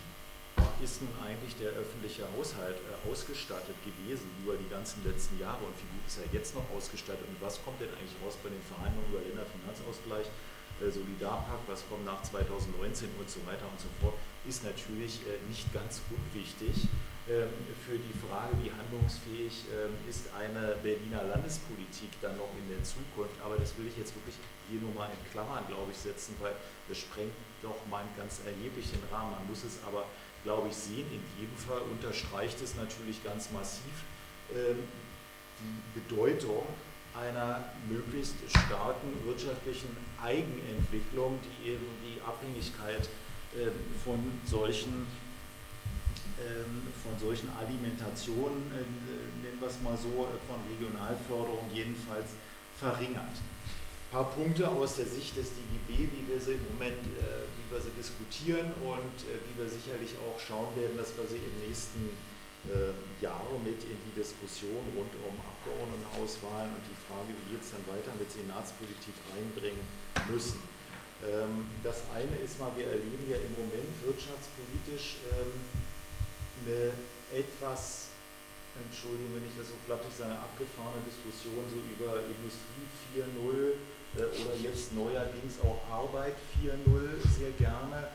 ist nun eigentlich der öffentliche Haushalt ausgestattet gewesen über die ganzen letzten Jahre und wie gut ist er jetzt noch ausgestattet und was kommt denn eigentlich raus bei den Verhandlungen über Länderfinanzausgleich? Äh, Solidarpakt, was kommt nach 2019 und so weiter und so fort, ist natürlich äh, nicht ganz unwichtig ähm, für die Frage, wie handlungsfähig ähm, ist eine Berliner Landespolitik dann noch in der Zukunft. Aber das will ich jetzt wirklich hier nur mal in Klammern, glaube ich, setzen, weil das sprengt doch mal einen ganz erheblichen Rahmen. Man muss es aber, glaube ich, sehen. In jedem Fall unterstreicht es natürlich ganz massiv ähm, die Bedeutung einer möglichst starken wirtschaftlichen Eigenentwicklung, die eben die Abhängigkeit äh, von solchen ähm, von solchen Alimentationen, äh, nennen wir es mal so, von Regionalförderung jedenfalls verringert. Ein paar Punkte aus der Sicht des DGB, wie wir sie im Moment, äh, wie wir sie diskutieren und wie wir sicherlich auch schauen werden, dass wir sie im nächsten äh, Jahre mit in die Diskussion rund um Abgeordnetenauswahlen und die Frage, wie geht es dann weiter mit Senatspolitik reinbringen müssen. Ähm, das eine ist mal, wir erleben ja im Moment wirtschaftspolitisch ähm, eine etwas, entschuldigen, wenn ich das so flattig sage, abgefahrene Diskussion so über Industrie 4.0 äh, oder jetzt neuerdings auch Arbeit 4.0 sehr gerne.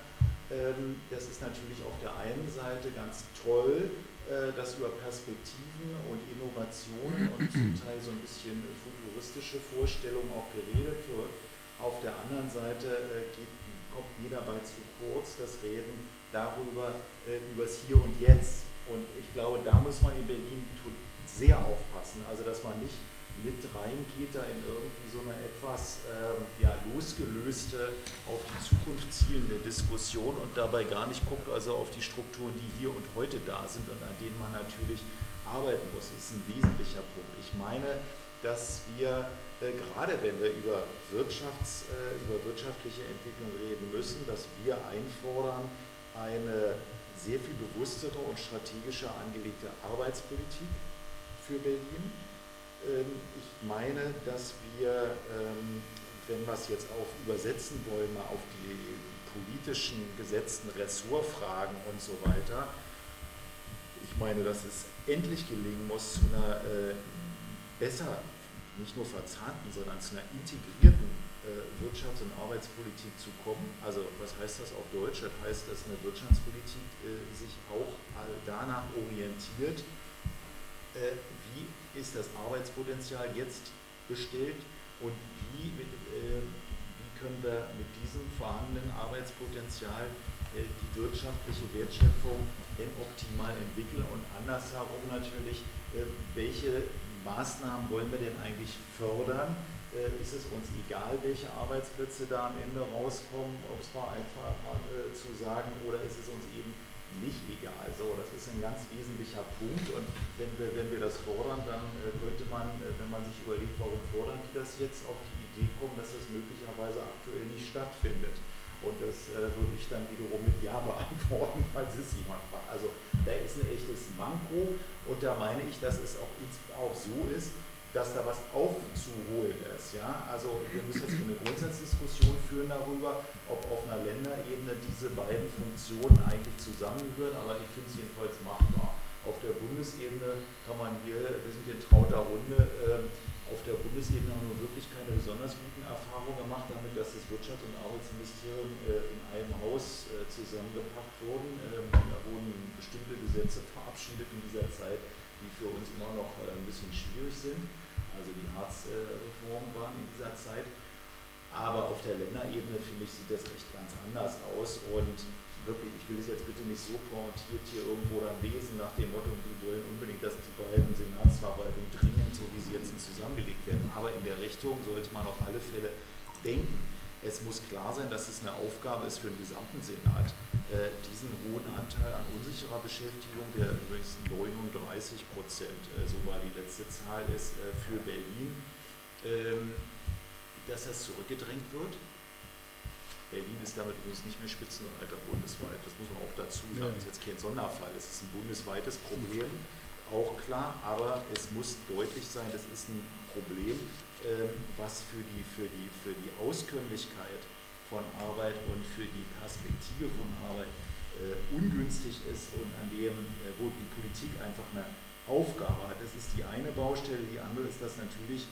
Ähm, das ist natürlich auf der einen Seite ganz toll, äh, dass über Perspektiven und Innovationen und zum Teil so ein bisschen futuristische Vorstellungen auch geredet wird. Auf der anderen Seite äh, geht, kommt mir dabei zu kurz das Reden darüber, äh, über das Hier und Jetzt. Und ich glaube, da muss man in Berlin sehr aufpassen, also dass man nicht mit reingeht da in irgendwie so eine etwas ähm, ja, losgelöste, auf die Zukunft zielende Diskussion und dabei gar nicht guckt also auf die Strukturen, die hier und heute da sind und an denen man natürlich arbeiten muss. Das ist ein wesentlicher Punkt. Ich meine, dass wir äh, gerade wenn wir über, Wirtschafts, äh, über wirtschaftliche Entwicklung reden müssen, dass wir einfordern eine sehr viel bewusstere und strategischer angelegte Arbeitspolitik für Berlin ich meine, dass wir, ähm, wenn wir es jetzt auch übersetzen wollen, mal auf die politischen gesetzten Ressortfragen und so weiter, ich meine, dass es endlich gelingen muss, zu einer äh, besser, nicht nur verzahnten, sondern zu einer integrierten äh, Wirtschafts- und Arbeitspolitik zu kommen. Also was heißt das auf Deutsch? Das heißt, dass eine Wirtschaftspolitik äh, sich auch danach orientiert, ist das Arbeitspotenzial jetzt bestellt und wie, äh, wie können wir mit diesem vorhandenen Arbeitspotenzial äh, die wirtschaftliche Wertschöpfung denn optimal entwickeln und andersherum natürlich, äh, welche Maßnahmen wollen wir denn eigentlich fördern? Äh, ist es uns egal, welche Arbeitsplätze da am Ende rauskommen, um es mal einfach äh, zu sagen, oder ist es uns eben nicht egal. So, das ist ein ganz wesentlicher Punkt und wenn wir, wenn wir das fordern, dann äh, könnte man, äh, wenn man sich überlegt, warum fordern die das jetzt, auf die Idee kommen, dass das möglicherweise aktuell nicht stattfindet. Und das äh, würde ich dann wiederum mit Ja beantworten, falls es jemand fragt. Also da ist ein echtes Manko und da meine ich, dass es auch, auch so ist, dass da was aufzuholen ist. Ja? Also wir müssen jetzt eine Grundsatzdiskussion führen darüber, ob auf einer Länderebene diese beiden Funktionen eigentlich zusammengehören, aber ich finde es jedenfalls machbar. Auf der Bundesebene kann man hier, wir sind in trauter Runde, äh, auf der Bundesebene haben wir wirklich keine besonders guten Erfahrungen gemacht damit, dass das Wirtschafts- und Arbeitsministerium äh, in einem Haus äh, zusammengepackt wurden. Ähm, da wurden bestimmte Gesetze verabschiedet in dieser Zeit, die für uns immer noch äh, ein bisschen schwierig sind also die Harzreformen waren in dieser Zeit. Aber auf der Länderebene, finde ich, sieht das echt ganz anders aus. Und wirklich, ich will es jetzt bitte nicht so pointiert hier irgendwo dann lesen nach dem Motto, die wollen unbedingt, dass die beiden Senatsverwaltungen dringend, so wie sie jetzt zusammengelegt werden. Aber in der Richtung sollte man auf alle Fälle denken. Es muss klar sein, dass es eine Aufgabe ist für den gesamten Senat, äh, diesen hohen Anteil an unsicherer Beschäftigung, der übrigens 39 Prozent, äh, so war die letzte Zahl, ist äh, für Berlin, ähm, dass das zurückgedrängt wird. Berlin ist damit übrigens nicht mehr Spitzenreiter bundesweit, das muss man auch dazu sagen, das ist jetzt kein Sonderfall, es ist ein bundesweites Problem, auch klar, aber es muss deutlich sein, das ist ein Problem, was für die, für, die, für die Auskömmlichkeit von Arbeit und für die Perspektive von Arbeit äh, ungünstig ist und an dem, äh, wo die Politik einfach eine Aufgabe hat. Das ist die eine Baustelle. Die andere ist, dass natürlich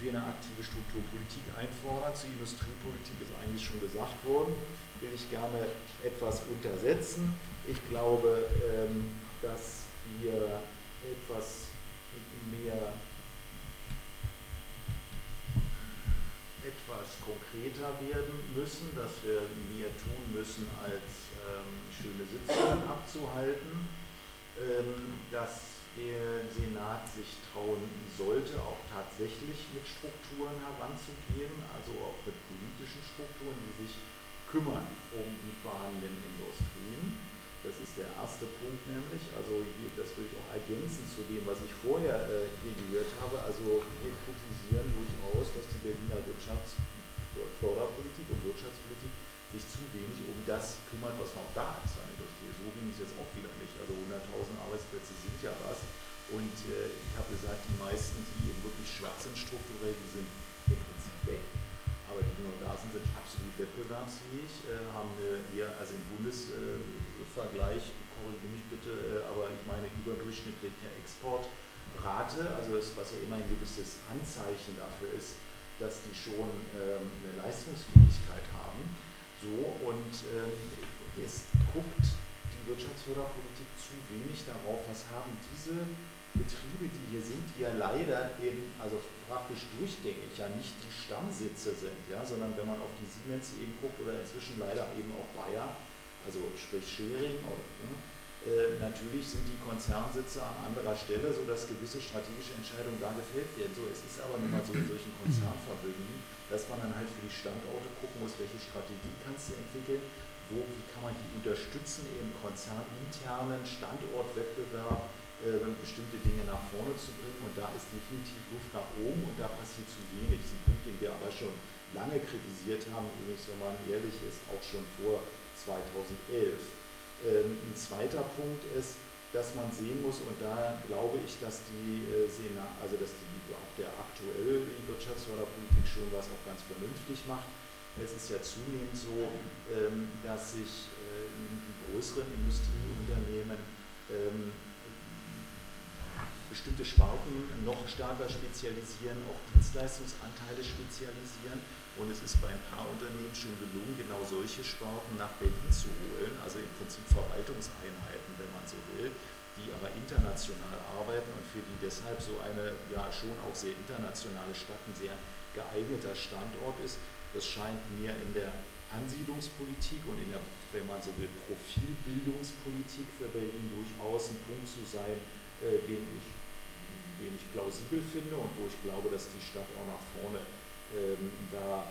wir eine aktive Strukturpolitik einfordern. Zur Industriepolitik ist eigentlich schon gesagt worden. Will ich gerne etwas untersetzen. Ich glaube, ähm, dass wir etwas mehr etwas konkreter werden müssen, dass wir mehr tun müssen, als ähm, schöne Sitzungen abzuhalten, ähm, dass der Senat sich trauen sollte, auch tatsächlich mit Strukturen heranzugehen, also auch mit politischen Strukturen, die sich kümmern um die vorhandenen Industrien. Das ist der erste Punkt nämlich. Also das will ich auch ergänzen zu dem, was ich vorher äh, hier gehört habe. Also wir kritisieren durchaus, dass die Berliner Wirtschaftsförderpolitik und Wirtschaftspolitik sich zu wenig um das kümmert, was noch da ist an Industrie. Es so wenig ist jetzt auch wieder nicht. Also 100.000 Arbeitsplätze sind ja was. Und äh, ich habe gesagt, die meisten, die eben wirklich schwach sind strukturell, die sind im Prinzip weg. Aber die, die noch da sind, sind absolut wettbewerbsfähig, äh, haben eher, also im Bundesvergleich, äh, korrigiere mich bitte, äh, aber ich meine überdurchschnittliche Exportrate, also das, was ja immer ein gewisses Anzeichen dafür ist, dass die schon ähm, eine Leistungsfähigkeit haben. So, und ähm, es guckt die Wirtschaftsförderpolitik zu wenig darauf, was haben diese Betriebe, die hier sind, die ja leider eben, also praktisch durchgängig ja nicht die Stammsitze sind, ja, sondern wenn man auf die Siemens eben guckt oder inzwischen leider eben auch Bayer, also sprich ne, äh, natürlich sind die Konzernsitze an anderer Stelle, sodass gewisse strategische Entscheidungen da gefällt werden. So, es ist aber nun mal so in solchen Konzernverbünden, dass man dann halt für die Standorte gucken muss, welche Strategie kannst du entwickeln, wo, wie kann man die unterstützen, eben konzerninternen Standortwettbewerb, äh, bestimmte Dinge nach vorne zu bringen. Und da ist definitiv Luft nach oben und da passiert zu wenig. Ein Punkt, den wir aber schon lange kritisiert haben, übrigens, wenn man ehrlich ist, auch schon vor 2011. Ähm, ein zweiter Punkt ist, dass man sehen muss, und da glaube ich, dass die äh, Senat, also dass die, auch der aktuelle Wirtschaftsförderpolitik schon was auch ganz vernünftig macht. Es ist ja zunehmend so, ähm, dass sich äh, die größeren Industrieunternehmen ähm, bestimmte Sparten noch stärker spezialisieren, auch Dienstleistungsanteile spezialisieren. Und es ist bei ein paar Unternehmen schon gelungen, genau solche Sparten nach Berlin zu holen, also im Prinzip Verwaltungseinheiten, wenn man so will, die aber international arbeiten und für die deshalb so eine ja schon auch sehr internationale Stadt ein sehr geeigneter Standort ist. Das scheint mir in der Ansiedlungspolitik und in der, wenn man so will, Profilbildungspolitik für Berlin durchaus ein Punkt zu sein, äh, den ich den ich plausibel finde und wo ich glaube, dass die Stadt auch nach vorne ähm, da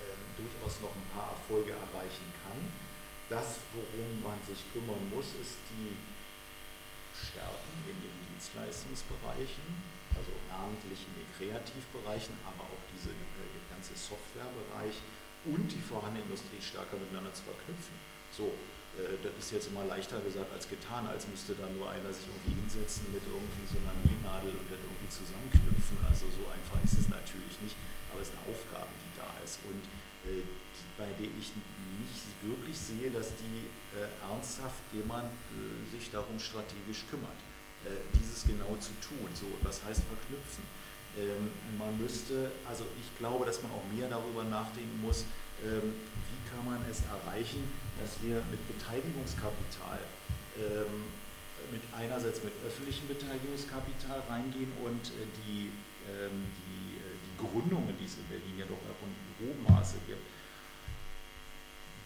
ähm, durchaus noch ein paar Erfolge erreichen kann. Das, worum man sich kümmern muss, ist die Stärken in den Dienstleistungsbereichen, also namentlich in den Kreativbereichen, aber auch diese äh, ganze Softwarebereich und die vorhandene Industrie stärker miteinander zu verknüpfen. So, das ist jetzt immer leichter gesagt als getan, als müsste da nur einer sich irgendwie hinsetzen mit irgendwie so einer Nähnadel und dann irgendwie zusammenknüpfen. Also so einfach ist es natürlich nicht, aber es ist eine Aufgabe, die da ist und äh, bei der ich nicht wirklich sehe, dass die äh, ernsthaft jemand äh, sich darum strategisch kümmert, äh, dieses genau zu tun. So, was heißt verknüpfen? Ähm, man müsste, also ich glaube, dass man auch mehr darüber nachdenken muss, ähm, wie kann man es erreichen, dass wir mit Beteiligungskapital, ähm, mit einerseits mit öffentlichem Beteiligungskapital reingehen und äh, die, ähm, die, äh, die Gründungen, die es in Berlin ja doch auch in hohem Maße gibt,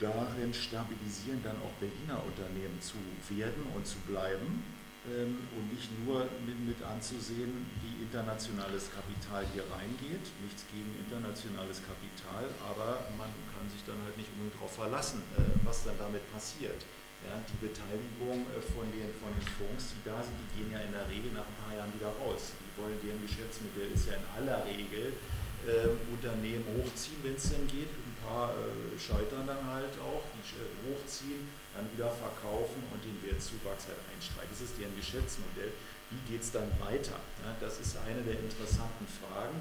darin stabilisieren, dann auch Berliner Unternehmen zu werden und zu bleiben und nicht nur mit, mit, anzusehen, wie internationales Kapital hier reingeht. Nichts gegen internationales Kapital, aber man kann sich dann halt nicht unbedingt darauf verlassen, äh, was dann damit passiert. Ja, die Beteiligung äh, von, den, von den Fonds, die da sind, die gehen ja in der Regel nach ein paar Jahren wieder raus. Die wollen deren Geschäftsmodell ist ja in aller Regel äh, Unternehmen hochziehen, wenn es denn geht. Ein paar äh, scheitern dann halt auch, die äh, hochziehen dann wieder verkaufen und den Wertzuwachs halt einstreichen. Das ist deren Geschäftsmodell. Wie geht es dann weiter? das ist eine der interessanten Fragen.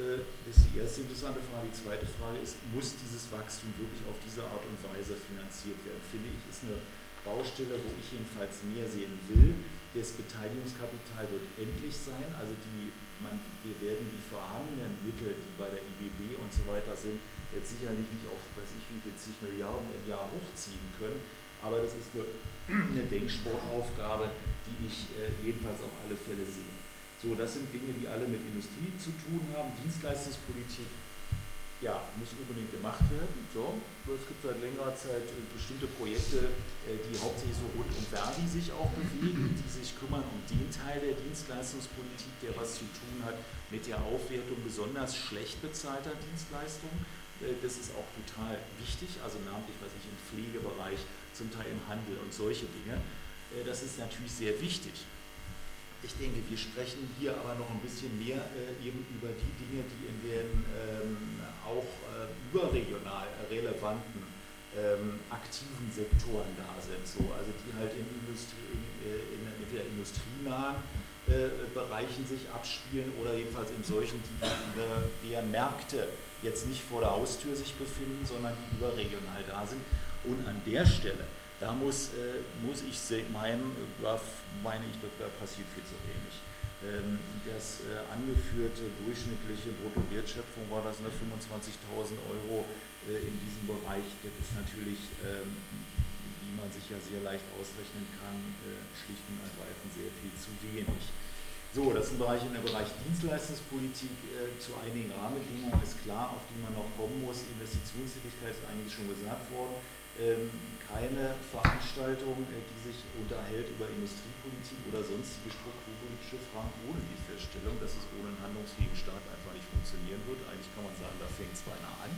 Äh, das ist die erste interessante Frage. Die zweite Frage ist, muss dieses Wachstum wirklich auf diese Art und Weise finanziert werden? Finde ich, ist eine Baustelle, wo ich jedenfalls mehr sehen will. Das Beteiligungskapital wird endlich sein, also die, man, wir werden die vorhandenen Mittel, die bei der IBB und so weiter sind, jetzt sicherlich nicht auf, weiß ich wie viel, zig Milliarden im Jahr hochziehen können, aber das ist eine Denksportaufgabe, die ich äh, jedenfalls auf alle Fälle sehe. So, das sind Dinge, die alle mit Industrie zu tun haben, Dienstleistungspolitik, ja, muss unbedingt gemacht werden. So. Es gibt seit längerer Zeit äh, bestimmte Projekte, äh, die hauptsächlich so rund um Verdi sich auch bewegen, die sich kümmern um den Teil der Dienstleistungspolitik, der was zu tun hat mit der Aufwertung besonders schlecht bezahlter Dienstleistungen. Äh, das ist auch total wichtig, also namentlich, was ich im Pflegebereich, zum Teil im Handel und solche Dinge. Das ist natürlich sehr wichtig. Ich denke, wir sprechen hier aber noch ein bisschen mehr äh, eben über die Dinge, die in den ähm, auch überregional relevanten ähm, aktiven Sektoren da sind, so, also die halt in, Industrie, in, äh, in, entweder industrienahen äh, Bereichen sich abspielen oder jedenfalls in solchen, die, deren Märkte jetzt nicht vor der Haustür sich befinden, sondern die überregional da sind. Und an der Stelle, da muss, äh, muss ich meinen, meine ich, da passiert viel zu wenig. Ähm, das äh, angeführte durchschnittliche Bruttowertschöpfung war das ne, 25.000 Euro äh, in diesem Bereich. Das ist natürlich, ähm, wie man sich ja sehr leicht ausrechnen kann, schlicht und ergreifend sehr viel zu wenig. So, das sind Bereiche in der Bereich Dienstleistungspolitik. Zu einigen Rahmenbedingungen ist klar, auf die man noch kommen muss. Investitionstätigkeit ist eigentlich schon gesagt worden. Ähm, keine Veranstaltung, äh, die sich unterhält über Industriepolitik oder sonstige strukturpolitische Fragen ohne die Feststellung, dass es ohne einen handlungsfähigen Staat einfach nicht funktionieren wird. Eigentlich kann man sagen, da fängt es beinahe an.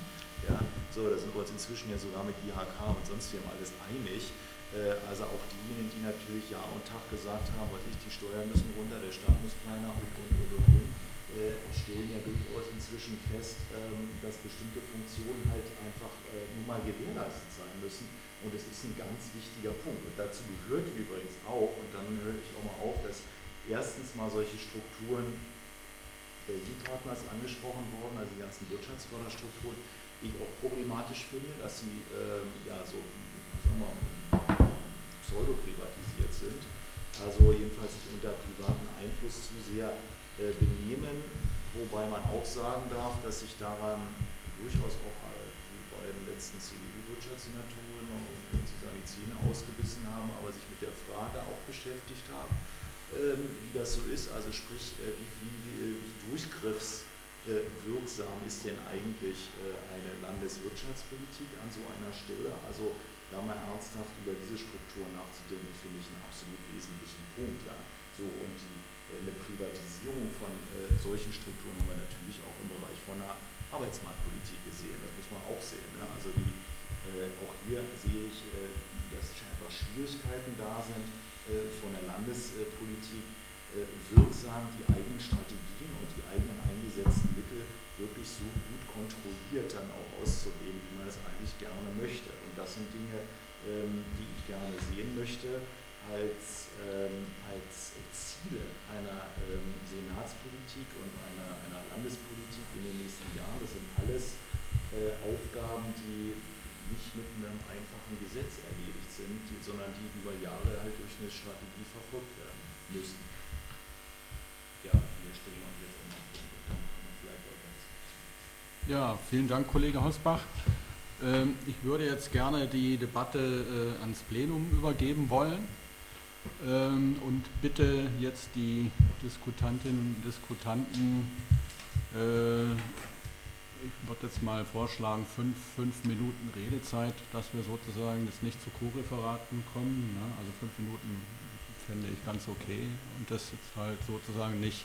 Ja, so, da sind wir uns inzwischen ja sogar mit IHK und sonst wem alles einig. Äh, also auch diejenigen, die natürlich Jahr und Tag gesagt haben, was ich, die Steuern müssen runter, der Staat muss kleiner und und und und, und äh, stellen ja durchaus inzwischen fest, ähm, dass bestimmte Funktionen halt einfach äh, nun mal gewährleistet sein müssen. Und es ist ein ganz wichtiger Punkt. Und dazu gehört übrigens auch, und dann höre ich auch mal auf, dass erstens mal solche Strukturen, die Partner ist angesprochen worden, also die ganzen Wirtschaftsförderstrukturen, ich auch problematisch finde, dass sie äh, ja so, sagen wir mal, pseudo-privatisiert sind, also jedenfalls sich unter privaten Einfluss zu sehr äh, benehmen, wobei man auch sagen darf, dass sich daran durchaus auch äh, bei den letzten CDU-Wirtschaftssenatoren und sozusagen die Zähne ausgebissen haben, aber sich mit der Frage auch beschäftigt haben, ähm, wie das so ist, also sprich, äh, wie, wie, wie durchgriffs wirksam ist denn eigentlich eine Landeswirtschaftspolitik an so einer Stelle? Also da mal ernsthaft über diese Struktur nachzudenken, finde ich einen absolut wesentlichen Punkt. Ja. So, und die, eine Privatisierung von äh, solchen Strukturen haben wir natürlich auch im Bereich von der Arbeitsmarktpolitik gesehen. Das muss man auch sehen. Ne? Also die, äh, auch hier sehe ich, äh, dass scheinbar Schwierigkeiten da sind, von der Landespolitik wirksam die eigenen Strategien und die eigenen eingesetzten Mittel wirklich so gut kontrolliert dann auch auszuleben, wie man es eigentlich gerne möchte. Und das sind Dinge, ähm, die ich gerne sehen möchte als, ähm, als Ziele einer ähm, Senatspolitik und einer, einer Landespolitik in den nächsten Jahren. Das sind alles äh, Aufgaben, die nicht mit einem einfachen Gesetz erledigt sind, die, sondern die über Jahre halt durch eine Strategie verfolgt werden müssen. Ja, hier stellen wir jetzt ja, vielen Dank, Kollege Hausbach. Ähm, ich würde jetzt gerne die Debatte äh, ans Plenum übergeben wollen ähm, und bitte jetzt die Diskutantinnen und Diskutanten, äh, ich würde jetzt mal vorschlagen, fünf, fünf Minuten Redezeit, dass wir sozusagen jetzt nicht zu Co-Referaten kommen. Ne? Also fünf Minuten fände ich ganz okay und das jetzt halt sozusagen nicht,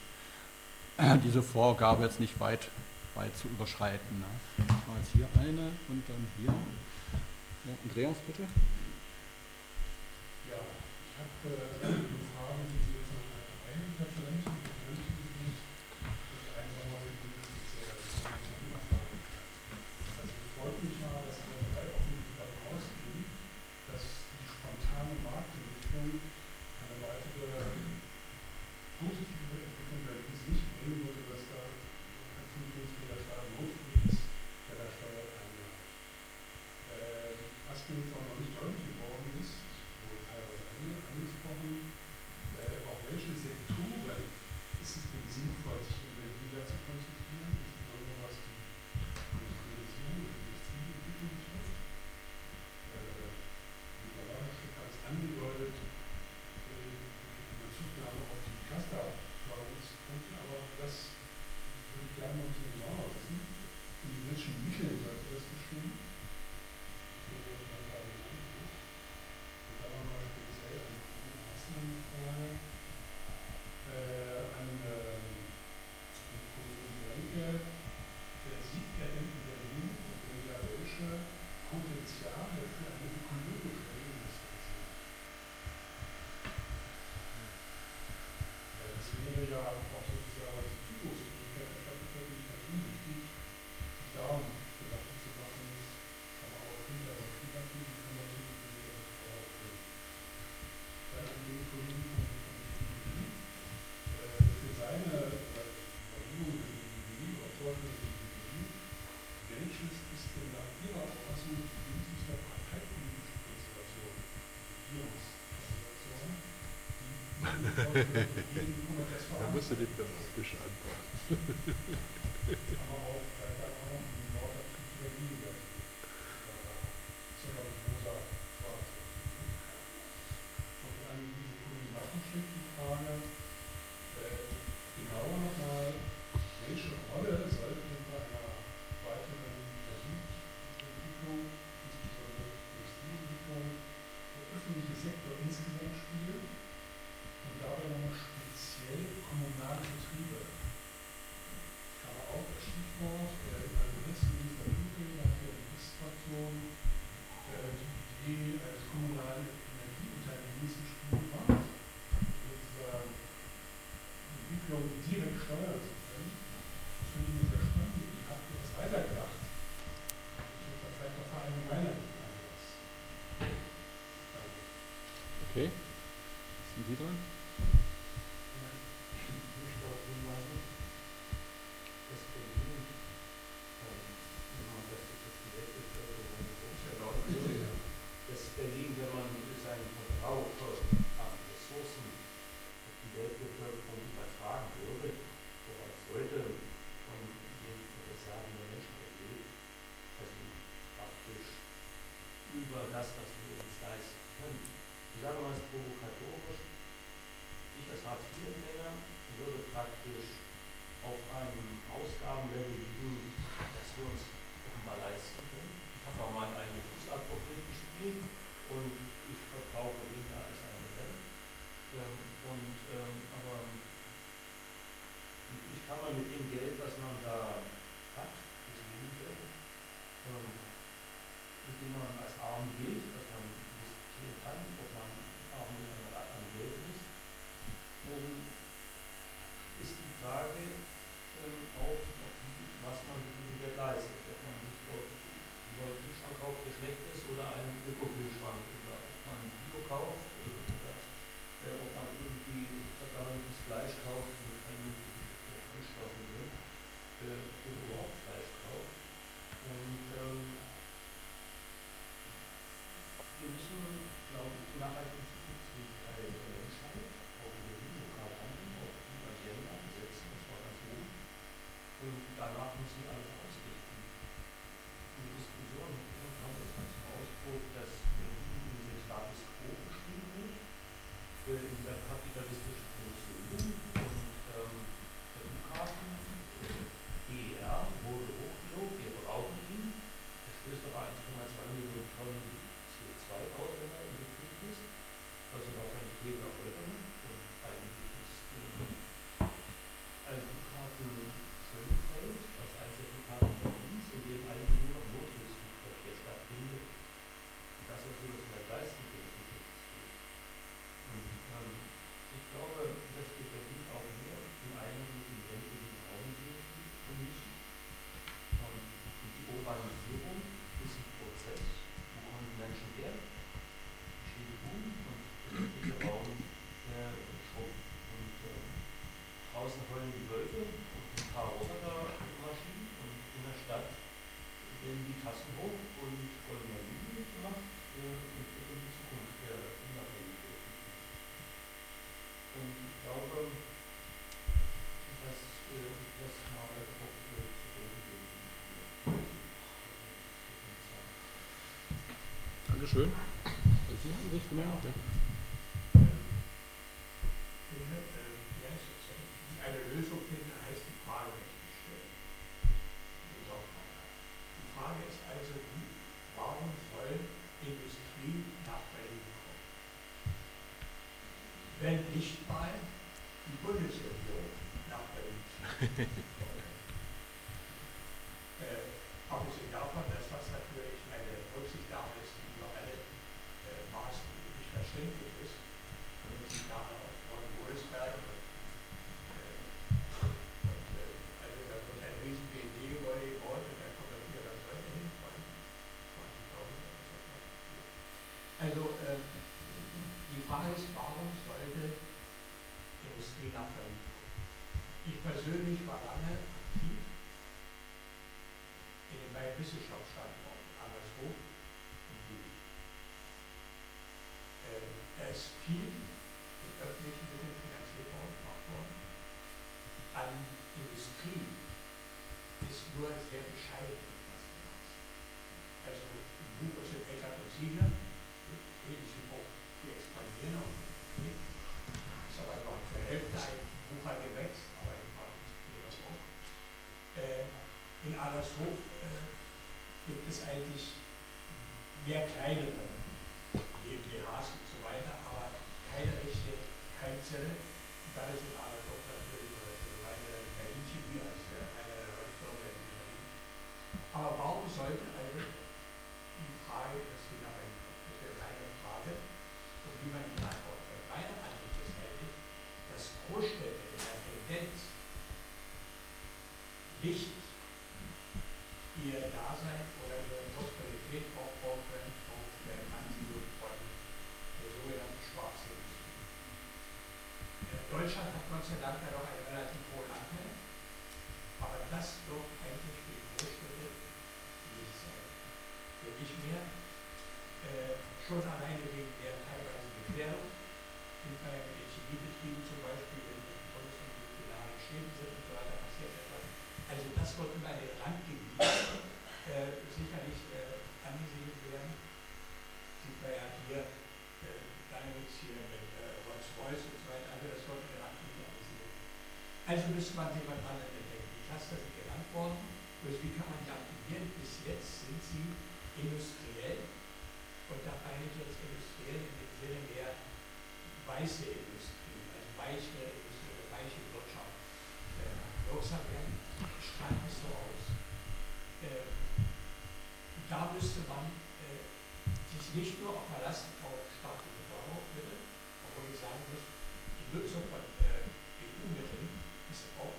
diese Vorgabe jetzt nicht weit weit zu überschreiten. Ne? Mal jetzt hier eine und dann hier. Ja, Andreas, bitte. uh, Ah, moi, c'est les plats que je pas. Okay. Sind die dran? Bitte schön. Eine Lösung finden heißt die Frage. Die Frage ist also, warum soll Industrie nach Berlin kommen? Wenn nicht mal die Bundesregierung nach Berlin Allershof äh, gibt es eigentlich mehr kleinere GmbHs und so weiter, aber keine echte Keimzelle. Und dann ist in Allershof natürlich äh, eine Berlin Chemie als eine der Berlin. Aber warum sollte also die Frage, das ist wieder eine, das wäre keine Frage, und wie man die beantwortet. Meine Ansicht ist eigentlich, dass Großstädte in der Tendenz nicht ihr Dasein oder ihre Prosperität aufbauen können auf der Anziehung von der sogenannten Schwarzindustrie. Äh, Deutschland hat Gott sei Dank ja noch einen relativ hohen Anteil, aber das wird eigentlich für die Großstädte nicht sein. Wird nicht mehr. Äh, schon alleine wegen der teilweise Gefährdung sind wir ja mit den Chemiebetrieben zum Beispiel, wenn die Bundesland finale Schäden sind und so weiter, passiert etwas. Also das wird über den Randgebieten äh, sicherlich äh, angesehen werden. Sieht man ja hier, äh, dann jetzt hier mit äh, Rolls-Royce und so weiter, also das wird in den Randgebieten angesehen werden. Also man sich was anderes bedenken. Die Cluster sind genannt worden, bloß wie kann man die aktivieren? Bis jetzt sind sie industriell und da meine ich jetzt industriell in dem Sinne mehr weiße Industrie, also weiche Industrie oder weiche Wirtschaft äh, wirksam werden, strahlt es so aus. Äh, da müsste man äh, sich nicht nur auf verlassen auf staatliche Fördermittel, obwohl ich sagen muss, die Nutzung von äh, EU-Mitteln ist auch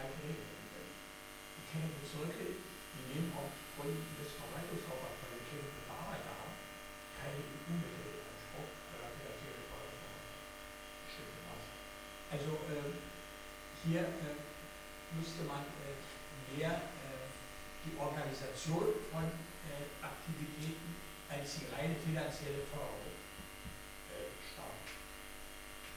geregelt. Die kennen Bezirke, die nehmen aufgrund des Verwaltungsaufwands, keine Bearbeiter haben, keine EU-Mittel in Anspruch. Also äh, hier äh, müsste man äh, mehr die Organisation von Aktivitäten als die reine finanzielle Förderung äh, starten.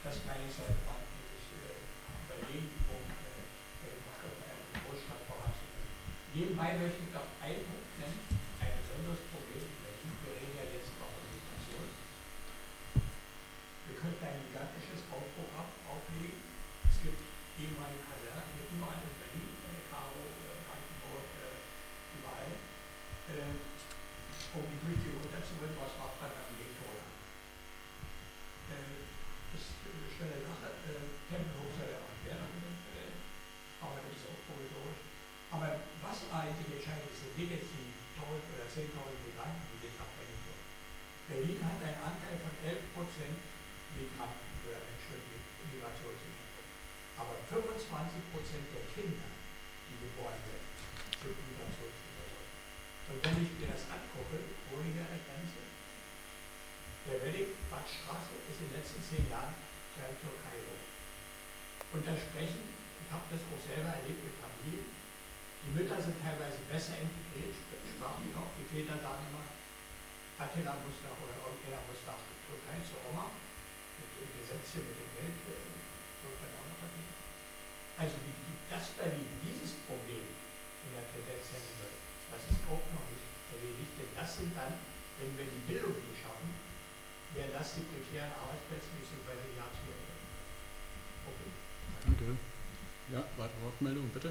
Das meine ich, sollte man sich äh, überlegen, um äh, eine Großstadt voranzubringen. Nebenbei möchte ich noch einen Punkt nennen, ein besonderes Problem in. Wir reden ja jetzt über Organisation. Wir könnten ein gigantisches Bauprogramm auflegen. Es gibt ehemalige Kasernen, hier überall in Berlin, Karo, Brandenburg, äh, überall. Äh, um die durch die runterzubringen, was macht man am Elektroland? Äh, das ist eine Sache. Tempelhof soll ja auch werden, aber das ist auch provisorisch. Aber was eigentlich sind jetzt die 1000 oder 10.000 Migranten, die jetzt nach Berlin kommen. Berlin hat einen Anteil von 11 Prozent Migranten oder Menschen mit Migrationshintergrund. Aber 25 Prozent der Kinder, die geboren werden, sind Migrationshintergrund. Und wenn ich mir das angucke, der Grenze, der Wellig-Bad-Straße ist in den letzten zehn Jahren gleich Türkei hoch. Und da sprechen, ich habe das auch selber erlebt mit Familien, die Mütter sind teilweise besser integriert, sprachlich auch, die Väter sagen immer, Attila muss nach oder irgendwer muss nach Türkei zur Oma, mit dem Gesetz hier, mit dem Geld, äh, wird dann auch noch verdienen. Also wie, das Berlin dieses Problem in der Tendenz wird, das ist auch noch nicht erledigt, denn das sind dann, wenn wir die Bildung nicht schaffen, wären das die prekären Arbeitsplätze bzw. die Hartz IV. Okay. Danke. Ja, weitere Wortmeldung, bitte.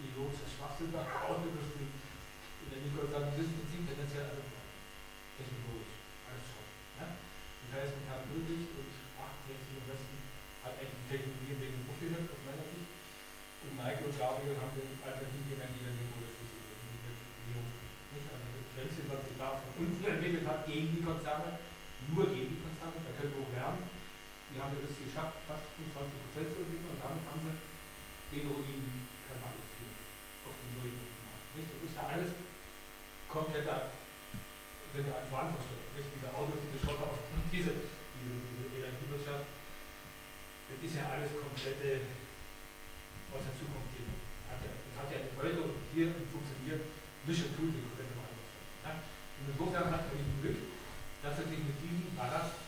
ideologischer Schwachsinn nach vorne gespielt. Wenn ich kurz sagen, wir sind im tendenziell alle technologisch, alles schon. Ne? Das heißt, man kann möglich und 68 im Westen hat eigentlich die Technologie wegen dem Buch gehört, aus meiner Sicht. Und Michael und Gabriel haben den alternativen Energieregulierung nicht an der Grenze, was sich da von uns entwickelt hat, gegen die Konzerne, nur gegen die Konzerne, da können wir auch lernen. Die haben das geschafft, fast 25% zu entwickeln und damit haben wir den Ruin alles kompletter sind ja Verantwortung. Nicht diese Autos, diese Schotter diese, diese, diese Energiewirtschaft, das ist ja alles komplette aus der Zukunft gehen. Hat ja, das hat ja heute und hier funktioniert, Mission Tooling könnte man ja? Und insofern hat man Glück, dass es sich mit diesem Ballast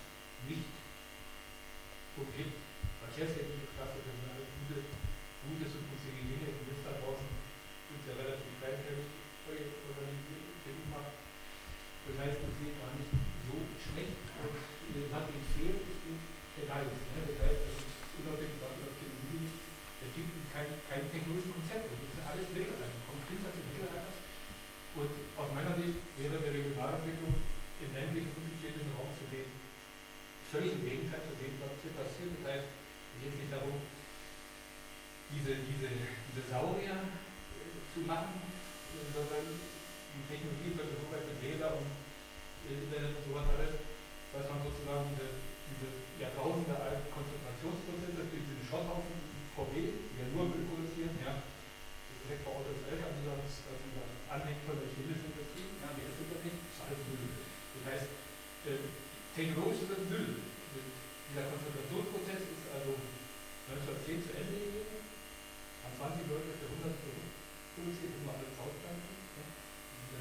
Grüße, die mal getraut haben. Ne?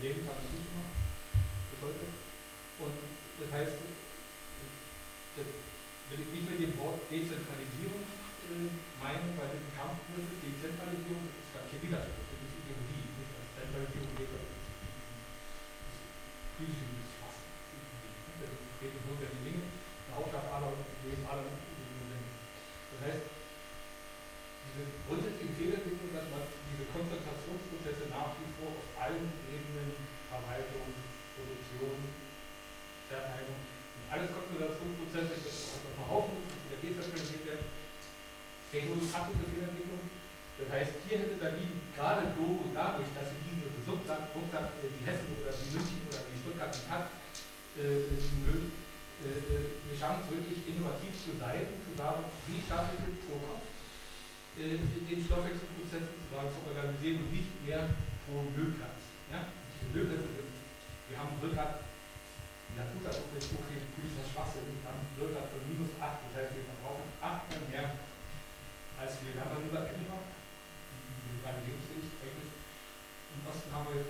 Leben habe ich nicht gemacht, bis. Und das heißt, das will ich nicht mit dem Wort Dezentralisierung äh, meinen, weil das ein ist. Dezentralisierung ist ganz kein Widerspruch, das ist Ideologie, nicht als Zentralisierung geht. Physische allen Ebenen, Verwaltung, Produktion, Verteilung. Und alles kommt nur dazu, Prozesse, das auf dem Haufen, da geht es natürlich wieder. Technologische Fehlentwicklung. Das heißt, hier hätte Berlin gerade so und dadurch, dass sie diese Subsack, Rucksack, äh, die Hessen oder die München oder die Stuttgart nicht hat, äh, eine äh, äh, Chance wirklich innovativ zu sein, zu sagen, wie schaffe ich es pro Kopf, den Stoffwechselprozess zu organisieren und nicht mehr hohen Müllplatz. Ja? Diese Müllplätze wir haben Müllplatz in der Flugzeugprofessur politischer Schwachsinn, wir haben Müllplatz von minus 8, das heißt, wir verbrauchen 8 mehr als wir. Wir haben darüber immer, wir haben nicht eigentlich und was haben wir jetzt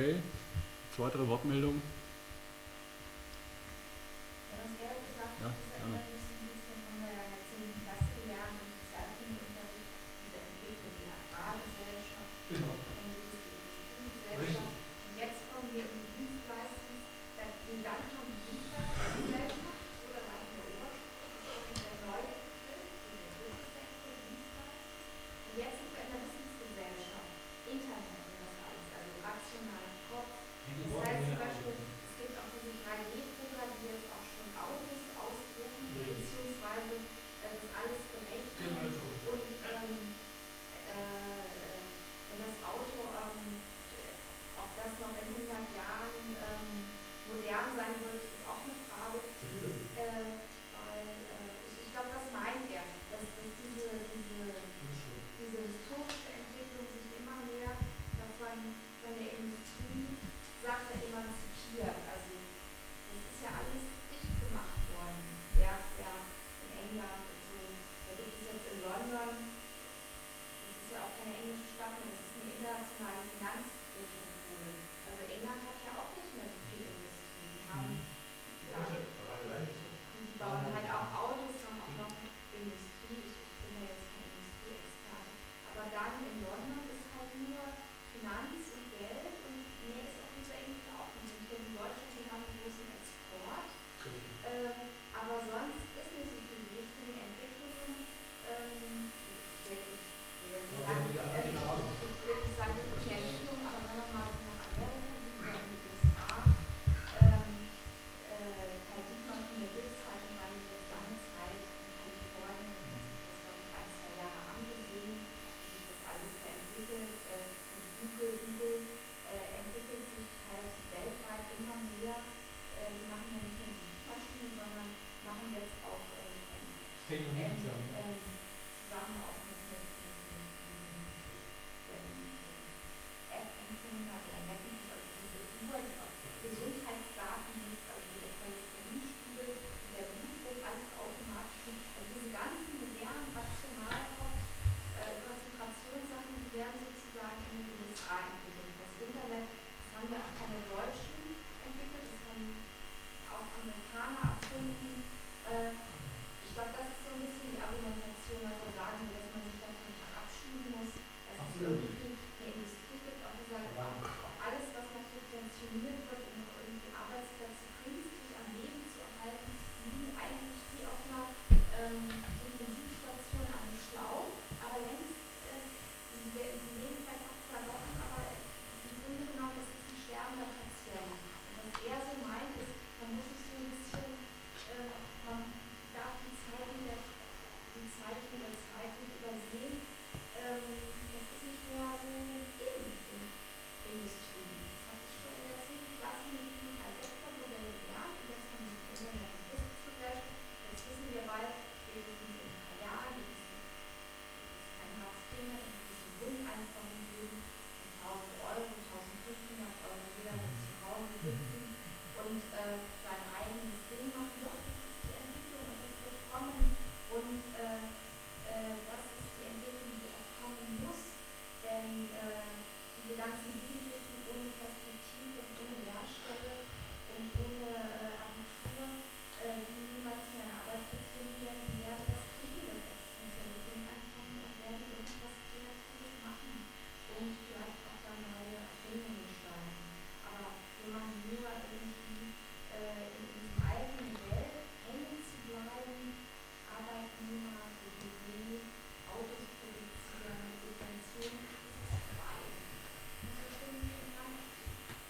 Okay, weitere Wortmeldung?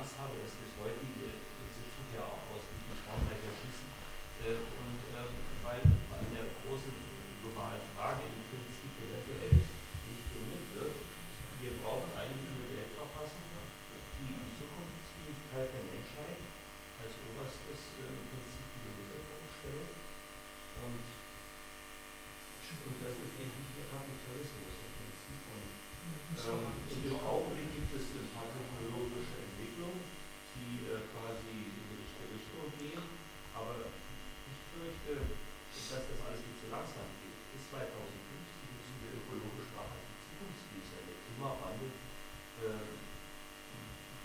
Angst habe, ist bis heute ihr Institut ja auch aus dem Frankreich erschießen. Äh, und ähm, weil bei der großen globalen Frage im Prinzip eventuell nicht gelungen wird, wir brauchen eine Weltverfassung, die die Zukunftsfähigkeit der Menschheit als oberstes äh, im Prinzip in die Bevölkerung stellt. Und, und das ist eigentlich der Kapitalismus im Prinzip. Und ähm, in Augenblick gibt es das pathologische gehen, aber ich fürchte, dass das alles nicht zu langsam geht. Bis 2050 müssen wir ökologisch nachhaltig Zukunftsbücher. Der Klimawandel äh,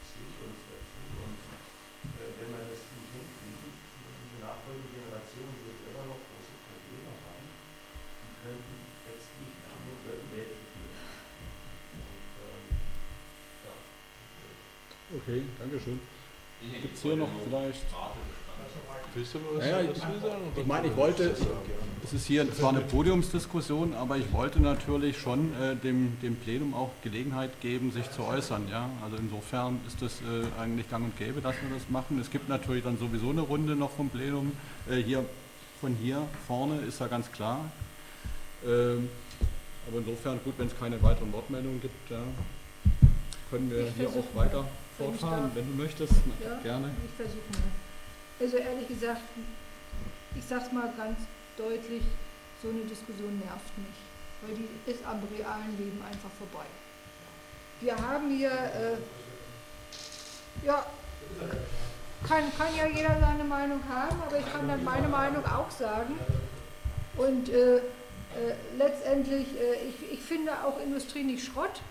zwingt uns dazu. Und äh, wenn man das nicht hinkriegt, die nachfolgende Generation wird immer noch große Probleme haben. Die könnten letztlich nach dem dritten Weltkrieg führen. Ähm, okay, Dankeschön. Gibt es hier noch vielleicht? Rate. Willst du was Ja, ja, dazu sagen? Ich meine, ich wollte, es ist hier zwar eine Podiumsdiskussion, aber ich wollte natürlich schon äh, dem, dem Plenum auch Gelegenheit geben, sich zu äußern. Ja? Also insofern ist das äh, eigentlich gang und gäbe, dass wir das machen. Es gibt natürlich dann sowieso eine Runde noch vom Plenum. Äh, hier, von hier vorne ist ja ganz klar. Ähm, aber insofern, gut, wenn es keine weiteren Wortmeldungen gibt, ja, können wir Ich hier auch weiter wenn fortfahren, darf. wenn du möchtest. Ja? Gerne. Ich versuche mal. Also ehrlich gesagt, ich sage es mal ganz deutlich, so eine Diskussion nervt mich, weil die ist am realen Leben einfach vorbei. Wir haben hier, äh, ja, kann, kann ja jeder seine Meinung haben, aber ich kann dann meine Meinung auch sagen. Und äh, äh, letztendlich, äh, ich, ich finde auch Industrie nicht Schrott.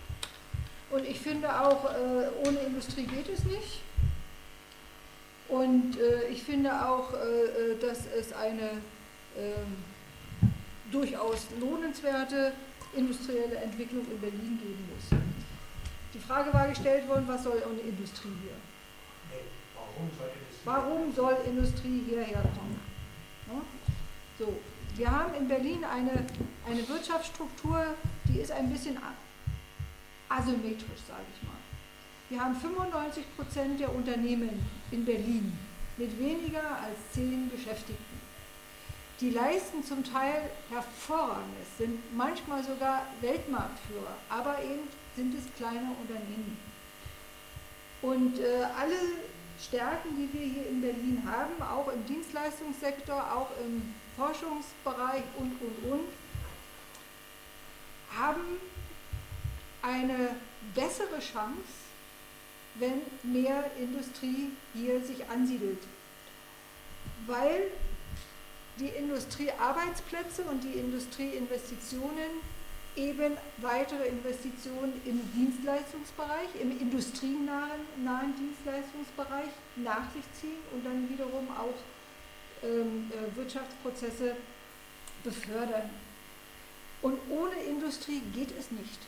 Und ich finde auch, äh, ohne Industrie geht es nicht. Und äh, ich finde auch, äh, äh, dass es eine ähm, durchaus lohnenswerte industrielle Entwicklung in Berlin geben muss. Die Frage war gestellt worden, was soll eine Industrie hier? Warum soll Industrie? Warum soll Industrie hierher kommen? Ne? So, wir haben in Berlin eine, eine Wirtschaftsstruktur, die ist ein bisschen asymmetrisch, sage ich mal. Wir haben 95 Prozent der Unternehmen in Berlin mit weniger als zehn Beschäftigten. Die leisten zum Teil hervorragendes, sind manchmal sogar Weltmarktführer, aber eben sind es kleine Unternehmen. Und äh, alle Stärken, die wir hier in Berlin haben, auch im Dienstleistungssektor, auch im Forschungsbereich und, und, und, haben eine bessere Chance, wenn mehr Industrie hier sich ansiedelt. Weil die Industriearbeitsplätze und die Industrieinvestitionen eben weitere Investitionen im Dienstleistungsbereich, im industrienahen nahen Dienstleistungsbereich nach sich ziehen und dann wiederum auch ähm, äh, Wirtschaftsprozesse befördern. Und ohne Industrie geht es nicht.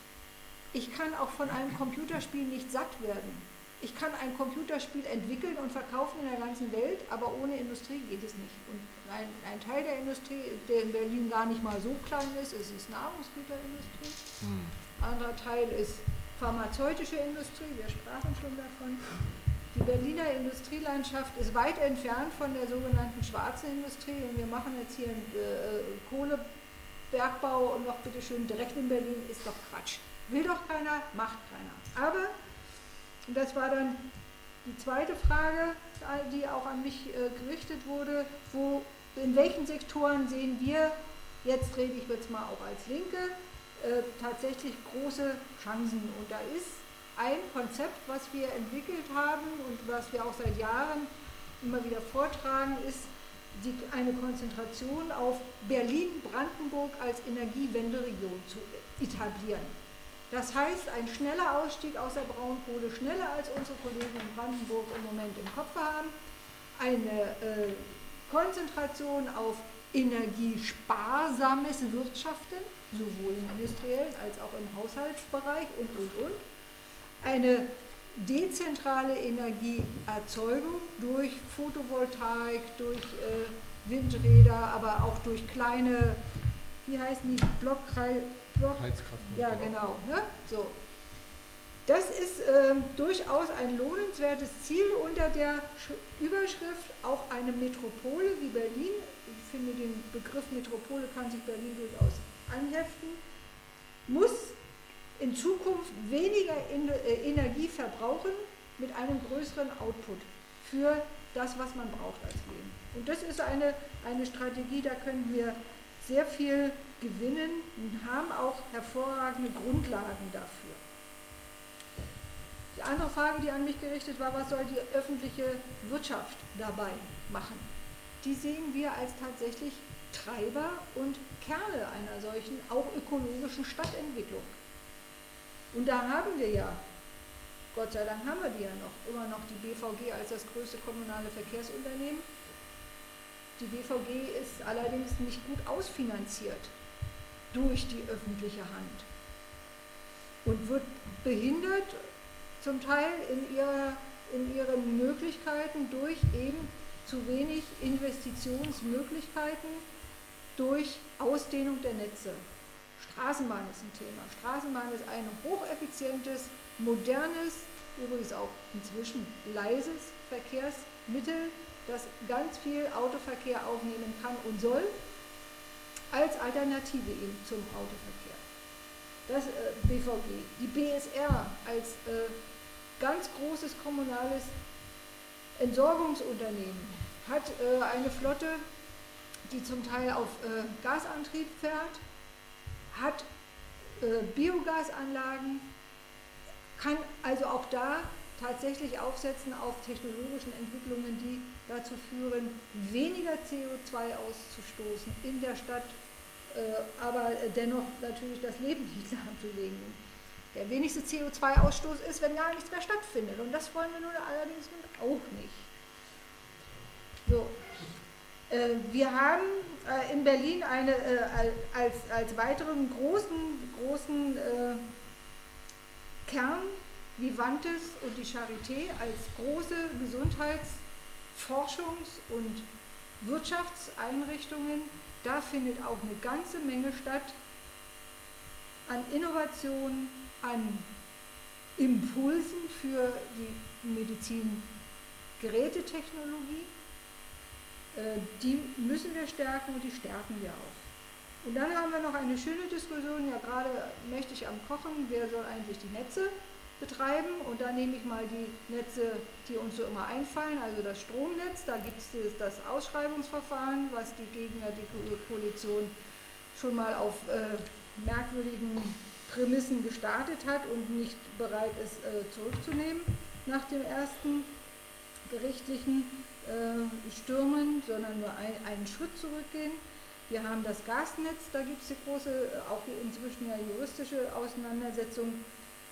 Ich kann auch von einem Computerspiel nicht satt werden. Ich kann ein Computerspiel entwickeln und verkaufen in der ganzen Welt, aber ohne Industrie geht es nicht. Und ein, ein Teil der Industrie, der in Berlin gar nicht mal so klein ist, ist die Nahrungsgüterindustrie. Ein anderer Teil ist pharmazeutische Industrie, wir sprachen schon davon. Die Berliner Industrielandschaft ist weit entfernt von der sogenannten schwarzen Industrie und wir machen jetzt hier einen äh, Kohlebergbau und noch bitteschön direkt in Berlin, ist doch Quatsch. Will doch keiner, macht keiner. Aber und das war dann die zweite Frage, die auch an mich äh, gerichtet wurde, wo, in welchen Sektoren sehen wir, jetzt rede ich jetzt mal auch als Linke, äh, tatsächlich große Chancen. Und da ist ein Konzept, was wir entwickelt haben und was wir auch seit Jahren immer wieder vortragen, ist die, eine Konzentration auf Berlin-Brandenburg als Energiewenderegion zu etablieren. Das heißt, ein schneller Ausstieg aus der Braunkohle, schneller als unsere Kollegen in Brandenburg im Moment im Kopf haben, eine äh, Konzentration auf energiesparsames Wirtschaften, sowohl im industriellen als auch im Haushaltsbereich und, und, und. Eine dezentrale Energieerzeugung durch Photovoltaik, durch äh, Windräder, aber auch durch kleine, wie heißen die, Blockkreise, Block, Heizkraft. ja, genau. Ne? So. Das ist ähm, durchaus ein lohnenswertes Ziel unter der Sch Überschrift auch eine Metropole wie Berlin. Ich finde, den Begriff Metropole kann sich Berlin durchaus anheften. Muss in Zukunft weniger in, äh, Energie verbrauchen mit einem größeren Output für das, was man braucht als Leben. Und das ist eine, eine Strategie, da können wir sehr viel gewinnen und haben auch hervorragende Grundlagen dafür. Die andere Frage, die an mich gerichtet war, was soll die öffentliche Wirtschaft dabei machen? Die sehen wir als tatsächlich Treiber und Kerle einer solchen auch ökologischen Stadtentwicklung. Und da haben wir ja, Gott sei Dank haben wir die ja noch, immer noch die BVG als das größte kommunale Verkehrsunternehmen. Die BVG ist allerdings nicht gut ausfinanziert durch die öffentliche Hand und wird behindert zum Teil in, ihrer, in ihren Möglichkeiten durch eben zu wenig Investitionsmöglichkeiten, durch Ausdehnung der Netze. Straßenbahn ist ein Thema. Straßenbahn ist ein hocheffizientes, modernes, übrigens auch inzwischen leises Verkehrsmittel, das ganz viel Autoverkehr aufnehmen kann und soll, als Alternative eben zum Autoverkehr. Das äh, BVG, die BSR als äh, ganz großes kommunales Entsorgungsunternehmen hat äh, eine Flotte, die zum Teil auf äh, Gasantrieb fährt, hat äh, Biogasanlagen, kann also auch da tatsächlich aufsetzen auf technologischen Entwicklungen, die dazu führen, weniger CO2 auszustoßen in der Stadt, äh, aber dennoch natürlich das Leben nicht lahmzulegen. Der wenigste CO2-Ausstoß ist, wenn gar nichts mehr stattfindet. Und das wollen wir nun allerdings auch nicht. So. Äh, wir haben äh, in Berlin eine, als, als weiteren großen, großen Kern Vivantes und die Charité als große Gesundheits-, Forschungs- und Wirtschaftseinrichtungen. Da findet auch eine ganze Menge statt an Innovationen, an Impulsen für die Medizin-Gerätetechnologie. Äh, die müssen wir stärken und die stärken wir auch. Und dann haben wir noch eine schöne Diskussion, ja gerade mächtig am Kochen, wer soll eigentlich die Netze betreiben und da nehme ich mal die Netze, die uns so immer einfallen, also das Stromnetz, da gibt es das Ausschreibungsverfahren, was die Gegner, die Koalition schon mal auf äh, merkwürdigen Prämissen gestartet hat und nicht bereit ist äh, zurückzunehmen nach dem ersten gerichtlichen äh, Stürmen, sondern nur ein, einen Schritt zurückgehen. Wir haben das Gasnetz, da gibt es die große, äh, auch inzwischen ja juristische Auseinandersetzung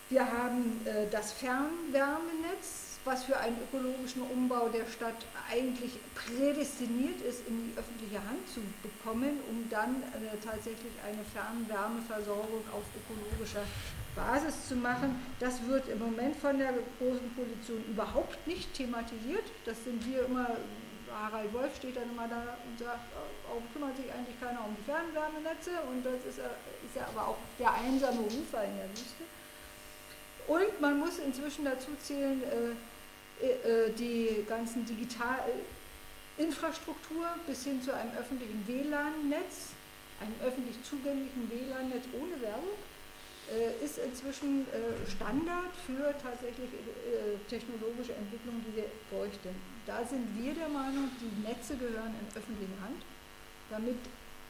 wir haben äh, das Fernwärmenetz, was für einen ökologischen Umbau der Stadt eigentlich prädestiniert ist, in die öffentliche Hand zu bekommen, um dann äh, tatsächlich eine Fernwärmeversorgung auf ökologischer Basis zu machen. Das wird im Moment von der Großen Koalition überhaupt nicht thematisiert. Das sind wir immer, Harald Wolf steht dann immer da und sagt, oh, kümmert sich eigentlich keiner um die Fernwärmenetze und das ist, ist ja aber auch der einsame Rufer in der Wüste. Und man muss inzwischen dazu zählen, äh, äh, die ganzen Digitalinfrastruktur bis hin zu einem öffentlichen WLAN-Netz, einem öffentlich zugänglichen WLAN-Netz ohne Werbung, äh, ist inzwischen äh, Standard für tatsächlich äh, technologische Entwicklungen, die wir bräuchten. Da sind wir der Meinung, die Netze gehören in öffentliche Hand, damit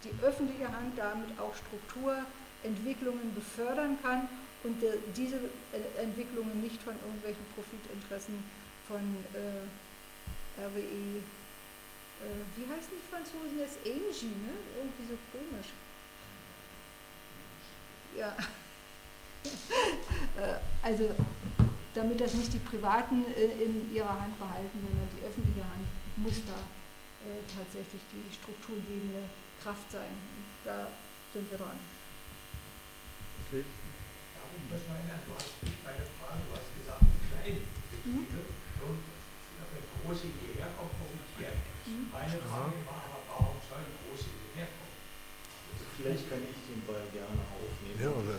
die öffentliche Hand damit auch Strukturentwicklungen befördern kann und äh, diese Entwicklungen nicht von irgendwelchen Profitinteressen von äh, RWE, äh, wie heißen die Franzosen jetzt? Engie, ne? Irgendwie so komisch. Ja. Äh, also, damit das nicht die Privaten in ihrer Hand behalten, sondern die öffentliche Hand muss da äh, tatsächlich die strukturgebende Kraft sein. Da sind wir dran. Okay vielleicht kann ich den Ball gerne aufnehmen. Ja, also.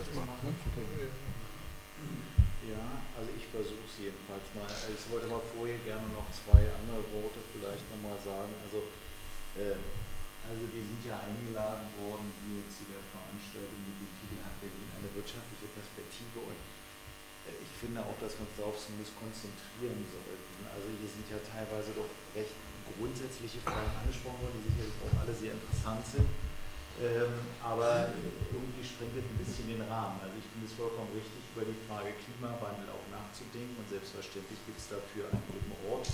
Ja, also ich versuche es jedenfalls mal. Ich wollte mal vorher gerne noch zwei andere Worte vielleicht nochmal sagen. Also äh, also wir sind ja eingeladen worden hier zu der Veranstaltung mit dem Titel Hat Berlin eine wirtschaftliche Perspektive und äh, ich finde auch, dass wir uns darauf zumindest konzentrieren sollten. Also hier sind ja teilweise doch recht grundsätzliche Fragen angesprochen worden, die sicherlich auch alle sehr interessant sind. Ähm, aber irgendwie sprengt ein bisschen den Rahmen. Also ich finde es vollkommen richtig, über die Frage Klimawandel auch nachzudenken und selbstverständlich gibt es dafür an jedem Ort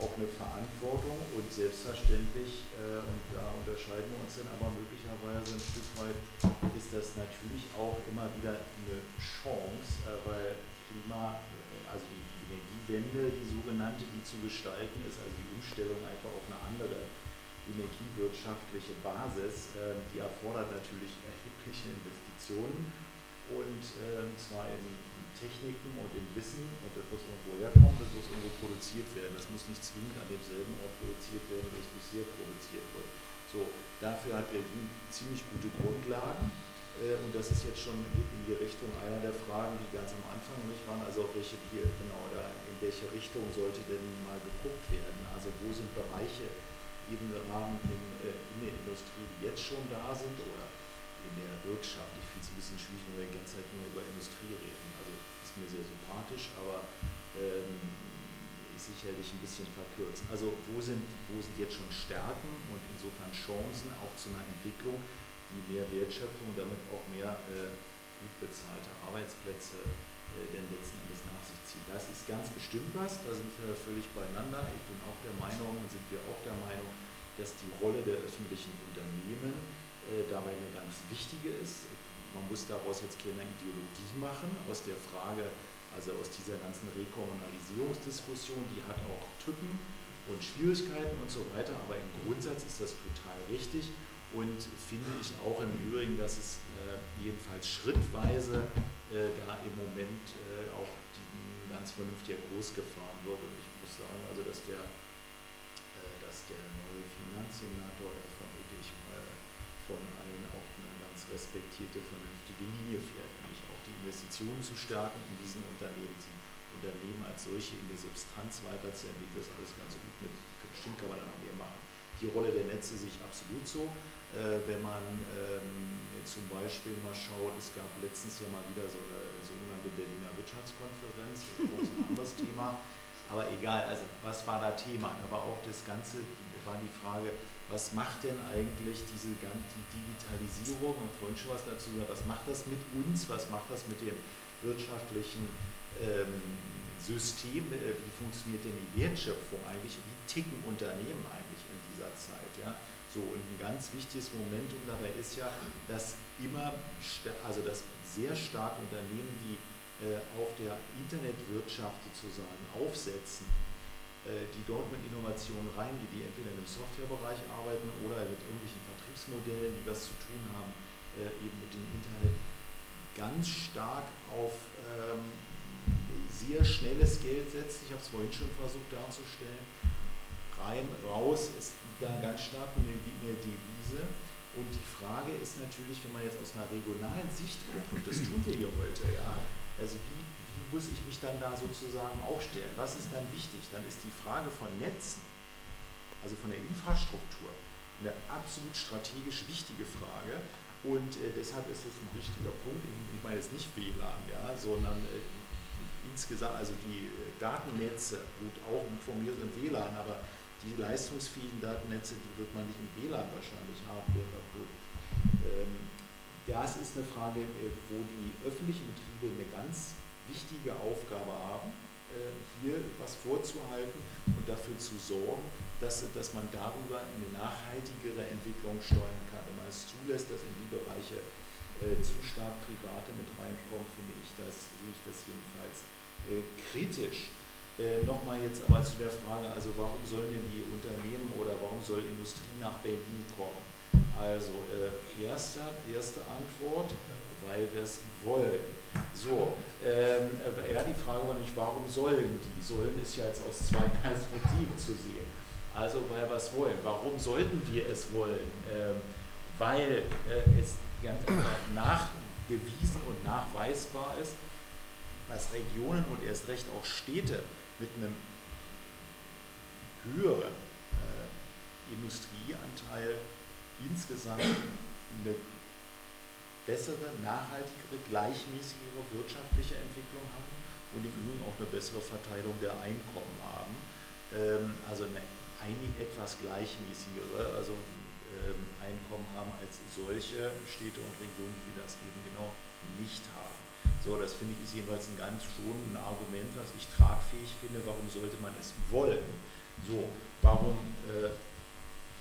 auch eine Verantwortung und selbstverständlich, äh, und da unterscheiden wir uns dann aber möglicherweise ein Stück weit, ist das natürlich auch immer wieder eine Chance, äh, weil Klima, also die Energiewende, die sogenannte, die zu gestalten ist, also die Umstellung einfach auf eine andere energiewirtschaftliche Basis, äh, die erfordert natürlich erhebliche Investitionen und äh, zwar in Techniken und im Wissen und das muss irgendwo herkommen, das muss irgendwo produziert werden. Das muss nicht zwingend an demselben Ort produziert werden, wo es bisher produziert wird. So, dafür hat Berlin ziemlich gute Grundlagen. Und das ist jetzt schon in die Richtung einer der Fragen, die ganz am Anfang nicht waren, also auf welche hier genau da in welche Richtung sollte denn mal geguckt werden? Also wo sind Bereiche eben im Rahmen in, äh, in der Industrie, die jetzt schon da sind oder in der Wirtschaft? Ich finde es ein bisschen schwierig, wenn wir die ganze Zeit nur über Industrie reden. Also ist mir sehr sympathisch, aber ähm, ist sicherlich ein bisschen verkürzt. Also wo sind, wo sind jetzt schon Stärken und insofern Chancen auch zu einer Entwicklung, die mehr Wertschöpfung, damit auch mehr äh, gut bezahlte Arbeitsplätze äh, denn letzten Endes nach sich zieht. Das ist ganz bestimmt was, da sind wir völlig beieinander. Ich bin auch der Meinung und sind wir auch der Meinung, dass die Rolle der öffentlichen Unternehmen äh, dabei eine ganz wichtige ist. Man muss daraus jetzt keine Ideologie machen, aus der Frage, also aus dieser ganzen Rekommunalisierungsdiskussion, die hat auch Tücken und Schwierigkeiten und so weiter, aber im Grundsatz ist das total richtig und finde ich auch im Übrigen, dass es äh, jedenfalls schrittweise äh, da im Moment äh, auch die, ganz vernünftig groß gefahren wird. Und ich muss sagen, also dass der, äh, dass der neue Finanzsenator, der vermute ich mal von allen auch eine ganz respektierte, vernünftige Linie fährt, nämlich auch die Investitionen zu stärken in diesen Unternehmen, die Unternehmen als solche in der Substanz weiterzuentwickeln, das alles ganz gut mit. Bestimmt kann man da noch mehr machen. Die Rolle der Netze sehe ich absolut so. Äh, wenn man ähm, zum Beispiel mal schaut, es gab letztens ja mal wieder so eine sogenannte Berliner Wirtschaftskonferenz, das ist ein anderes Thema, aber egal, also was war da Thema? War auch das Ganze, war die Frage, was macht denn eigentlich diese ganze Digitalisierung und vorhin schon was dazu gesagt, was macht das mit uns, was macht das mit dem wirtschaftlichen ähm, System, äh, wie funktioniert denn die Wertschöpfung eigentlich, wie ticken Unternehmen eigentlich in dieser Zeit, ja? So, und ein ganz wichtiges Momentum dabei ist ja, dass immer, also dass sehr stark Unternehmen, die äh, auf der Internetwirtschaft sozusagen aufsetzen, äh, die dort mit Innovationen reingehen, die entweder im Softwarebereich arbeiten oder mit irgendwelchen Vertriebsmodellen, die was zu tun haben, äh, eben mit dem Internet, ganz stark auf ähm, sehr schnelles Geld setzen. Ich habe es vorhin schon versucht darzustellen. Rein, raus ist ja ganz stark eine, eine Devise. Und die Frage ist natürlich, wenn man jetzt aus einer regionalen Sicht guckt, das tun wir hier heute, ja, also wie, wie muss ich mich dann da sozusagen aufstellen? Was ist dann wichtig? Dann ist die Frage von Netzen, also von der Infrastruktur, eine absolut strategisch wichtige Frage. Und äh, deshalb ist es ein wichtiger Punkt, ich meine jetzt nicht WLAN, ja, sondern äh, insgesamt, also die äh, Datennetze, gut, auch mir sind WLAN, aber die leistungsfähigen Datennetze, die wird man nicht im WLAN wahrscheinlich haben. Ähm, das ist eine Frage, äh, wo die öffentlichen Betriebe eine ganz wichtige Aufgabe haben, äh, hier was vorzuhalten und dafür zu sorgen, dass, dass man darüber eine nachhaltigere Entwicklung steuern kann. Wenn man es zulässt, dass in die Bereiche äh, zu stark Private mit reinkommen, finde ich das, sehe ich das jedenfalls kritisch. Äh, Nochmal jetzt aber zu der Frage, also warum sollen denn die Unternehmen oder warum soll Industrie nach Berlin kommen? Also äh, erste, erste Antwort, weil wir es wollen. So, ähm, äh, ja, die Frage war nicht, warum sollen die? Sollen ist ja jetzt aus zwei Perspektiven zu sehen. Also, weil wir es wollen. Warum sollten wir es wollen? Ähm, weil äh, es ganz nachgewiesen und nachweisbar ist, dass Regionen und erst recht auch Städte mit einem höheren äh, Industrieanteil insgesamt eine bessere, nachhaltigere, gleichmäßigere wirtschaftliche Entwicklung haben und im Übrigen auch eine bessere Verteilung der Einkommen haben. Ähm, also eine, eine etwas gleichmäßigere also, ähm, Einkommen haben als solche Städte und Regionen, die das eben genau nicht haben. So, das finde ich ist jedenfalls ein ganz schon ein Argument, was ich tragfähig finde. Warum sollte man es wollen? So, warum, äh,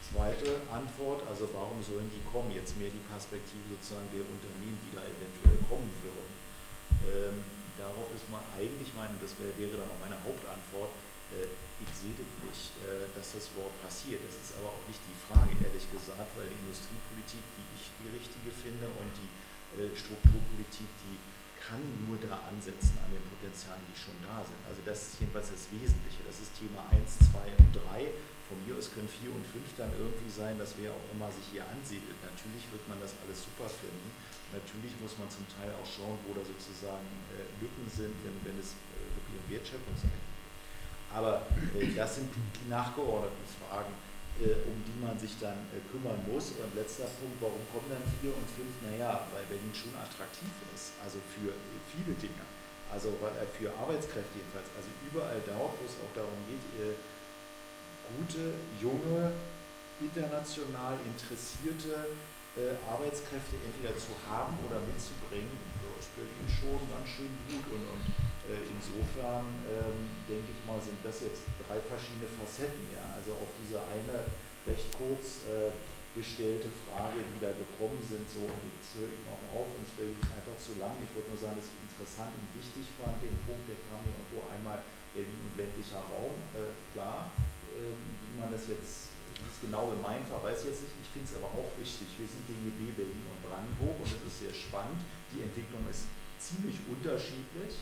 zweite Antwort, also warum sollen die kommen? Jetzt mehr die Perspektive sozusagen der Unternehmen, die da eventuell kommen würden. Ähm, darauf ist man eigentlich meine, das wär, wäre dann auch meine Hauptantwort, äh, ich sehe das nicht, äh, dass das überhaupt passiert. Das ist aber auch nicht die Frage, ehrlich gesagt, weil die Industriepolitik, die ich die richtige finde und die äh, Strukturpolitik, die kann nur da ansetzen an den Potenzialen, die schon da sind. Also das ist jedenfalls das Wesentliche. Das ist Thema 1, 2 und 3. Von mir aus können 4 und 5 dann irgendwie sein, dass wer auch immer sich hier ansiedelt. Natürlich wird man das alles super finden. Natürlich muss man zum Teil auch schauen, wo da sozusagen äh, Lücken sind, wenn, wenn es äh, wirklich um Wertschöpfungsmittel geht. Aber äh, das sind die nachgeordneten Fragen, um die man sich dann äh, kümmern muss. Und letzter Punkt, warum kommen dann 4 und 5? Naja, weil Berlin schon attraktiv ist, also für äh, viele Dinge. Also äh, für Arbeitskräfte jedenfalls. Also überall dort, wo es auch darum geht, äh, gute, junge, international interessierte äh, Arbeitskräfte entweder zu haben oder mitzubringen, ist Berlin schon ganz schön gut. Und, und äh, insofern ähm, denke ich mal, sind das jetzt drei verschiedene Facetten. Ja? Also auf diese eine recht kurz äh, gestellte Frage, die da gekommen sind, so, und jetzt höre ich noch auf, und es wäre einfach zu lang. Ich wollte nur sagen, dass ich interessant und wichtig fand, den Punkt, der kam hier irgendwo einmal und ländlicher Raum, äh, klar, ähm, wie man das jetzt es genau gemeint war, weiß ich jetzt nicht. Ich finde es aber auch wichtig. Wir sind DGB Berlin und Brandenburg und es ist sehr spannend. Die Entwicklung ist ziemlich unterschiedlich.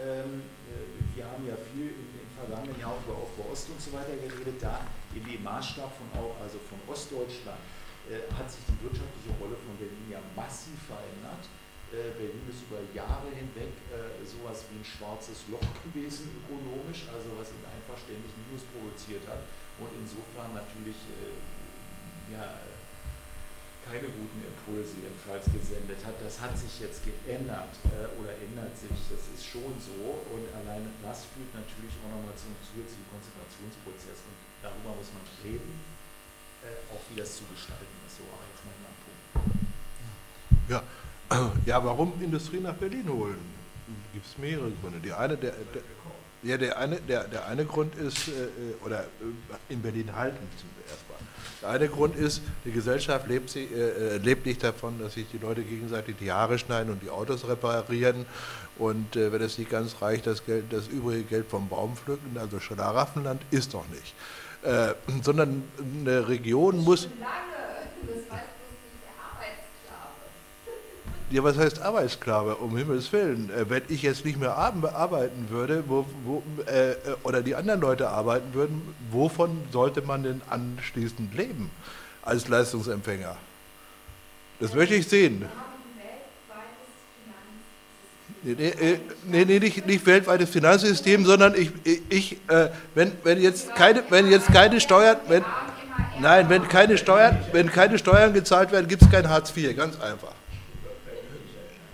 Ähm, äh, wir haben ja viel im, im vergangenen Jahr über Aufbau Ost und so weiter geredet. Da in dem Maßstab von, also von Ostdeutschland äh, hat sich die wirtschaftliche Rolle von Berlin ja massiv verändert. Äh, Berlin ist über Jahre hinweg äh, sowas wie ein schwarzes Loch gewesen ökonomisch, also was ihn einfach ständig Minus produziert hat und insofern natürlich äh, ja, keine guten Impulse jedenfalls gesendet hat. Das hat sich jetzt geändert äh, oder ändert sich, das ist schon so und allein das führt natürlich auch nochmal zum zusätzlichen Konzentrationsprozess und darüber muss man reden, äh, auch wie das zu gestalten ist. So, aber jetzt mal Punkt. Ja. ja, warum Industrie nach Berlin holen? Gibt es mehrere Gründe. Die eine, der, der ja, der eine, der, der eine Grund ist, äh, oder äh, in Berlin halten erstmal. Der eine Grund ist, die Gesellschaft lebt, sie, äh, lebt nicht davon, dass sich die Leute gegenseitig die Haare schneiden und die Autos reparieren. Und äh, wenn es nicht ganz reicht, das, Geld, das übrige Geld vom Baum pflücken, also Schlaraffenland, ist doch nicht. Äh, sondern eine Region muss. Ja, was heißt Arbeitssklave? Um Himmels Willen. Äh, wenn ich jetzt nicht mehr arbeiten würde, wo, wo, äh, oder die anderen Leute arbeiten würden, wovon sollte man denn anschließend leben als Leistungsempfänger? Das möchte ich sehen. Nee, nee, nee, nee nicht, nicht, weltweites Finanzsystem, sondern ich, ich äh, wenn, wenn, jetzt keine, wenn jetzt keine Steuern, wenn, nein, wenn keine Steuern, wenn keine Steuern gezahlt werden, gibt es kein Hartz IV, ganz einfach.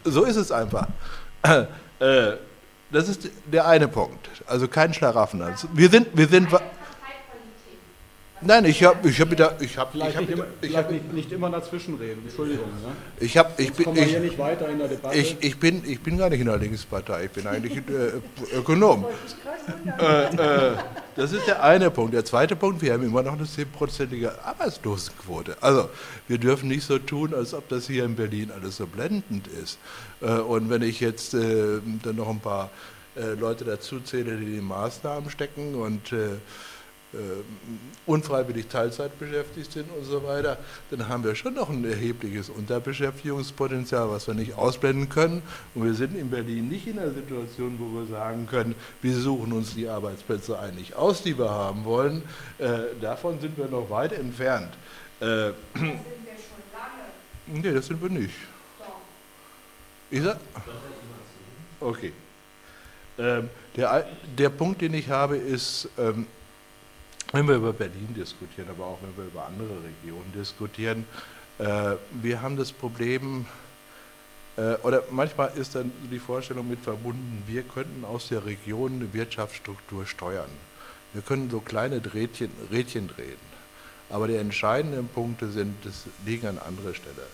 So ist es einfach. Äh, das ist der eine Punkt. Also kein Schlaraffen. Wir sind, wir sind. Nein, ich habe, ich habe wieder, ich habe, ich habe, ich habe nicht, nicht, immer dazwischen reden. Entschuldigung. Ja? Ich habe, ich bin, ich, nicht weiter in der Debatte. Ich, ich bin, ich bin gar nicht in der Linkspartei. Ich bin eigentlich äh, Ökonom. äh, äh, das ist der eine Punkt. Der zweite Punkt: Wir haben immer noch eine 10-prozentige Arbeitslosenquote. Also wir dürfen nicht so tun, als ob das hier in Berlin alles so blendend ist. Äh, und wenn ich jetzt äh, dann noch ein paar äh, Leute dazu zähle, die in Maßnahmen stecken und äh, unfreiwillig Teilzeit beschäftigt sind und so weiter, dann haben wir schon noch ein erhebliches Unterbeschäftigungspotenzial, was wir nicht ausblenden können. Und wir sind in Berlin nicht in der Situation, wo wir sagen können, wir suchen uns die Arbeitsplätze eigentlich aus, die wir haben wollen. Äh, davon sind wir noch weit entfernt. Äh, das sind wir schon lange. Nee, das sind wir nicht. Ich sag, okay. Ähm, der, der Punkt, den ich habe, ist, ähm, wenn wir über Berlin diskutieren, aber auch wenn wir über andere Regionen diskutieren, äh, wir haben das Problem, äh, oder manchmal ist dann die Vorstellung mit verbunden, wir könnten aus der Region eine Wirtschaftsstruktur steuern. Wir können so kleine Rädchen, Rädchen drehen. Aber die entscheidenden Punkte sind, das liegen an anderer Stelle.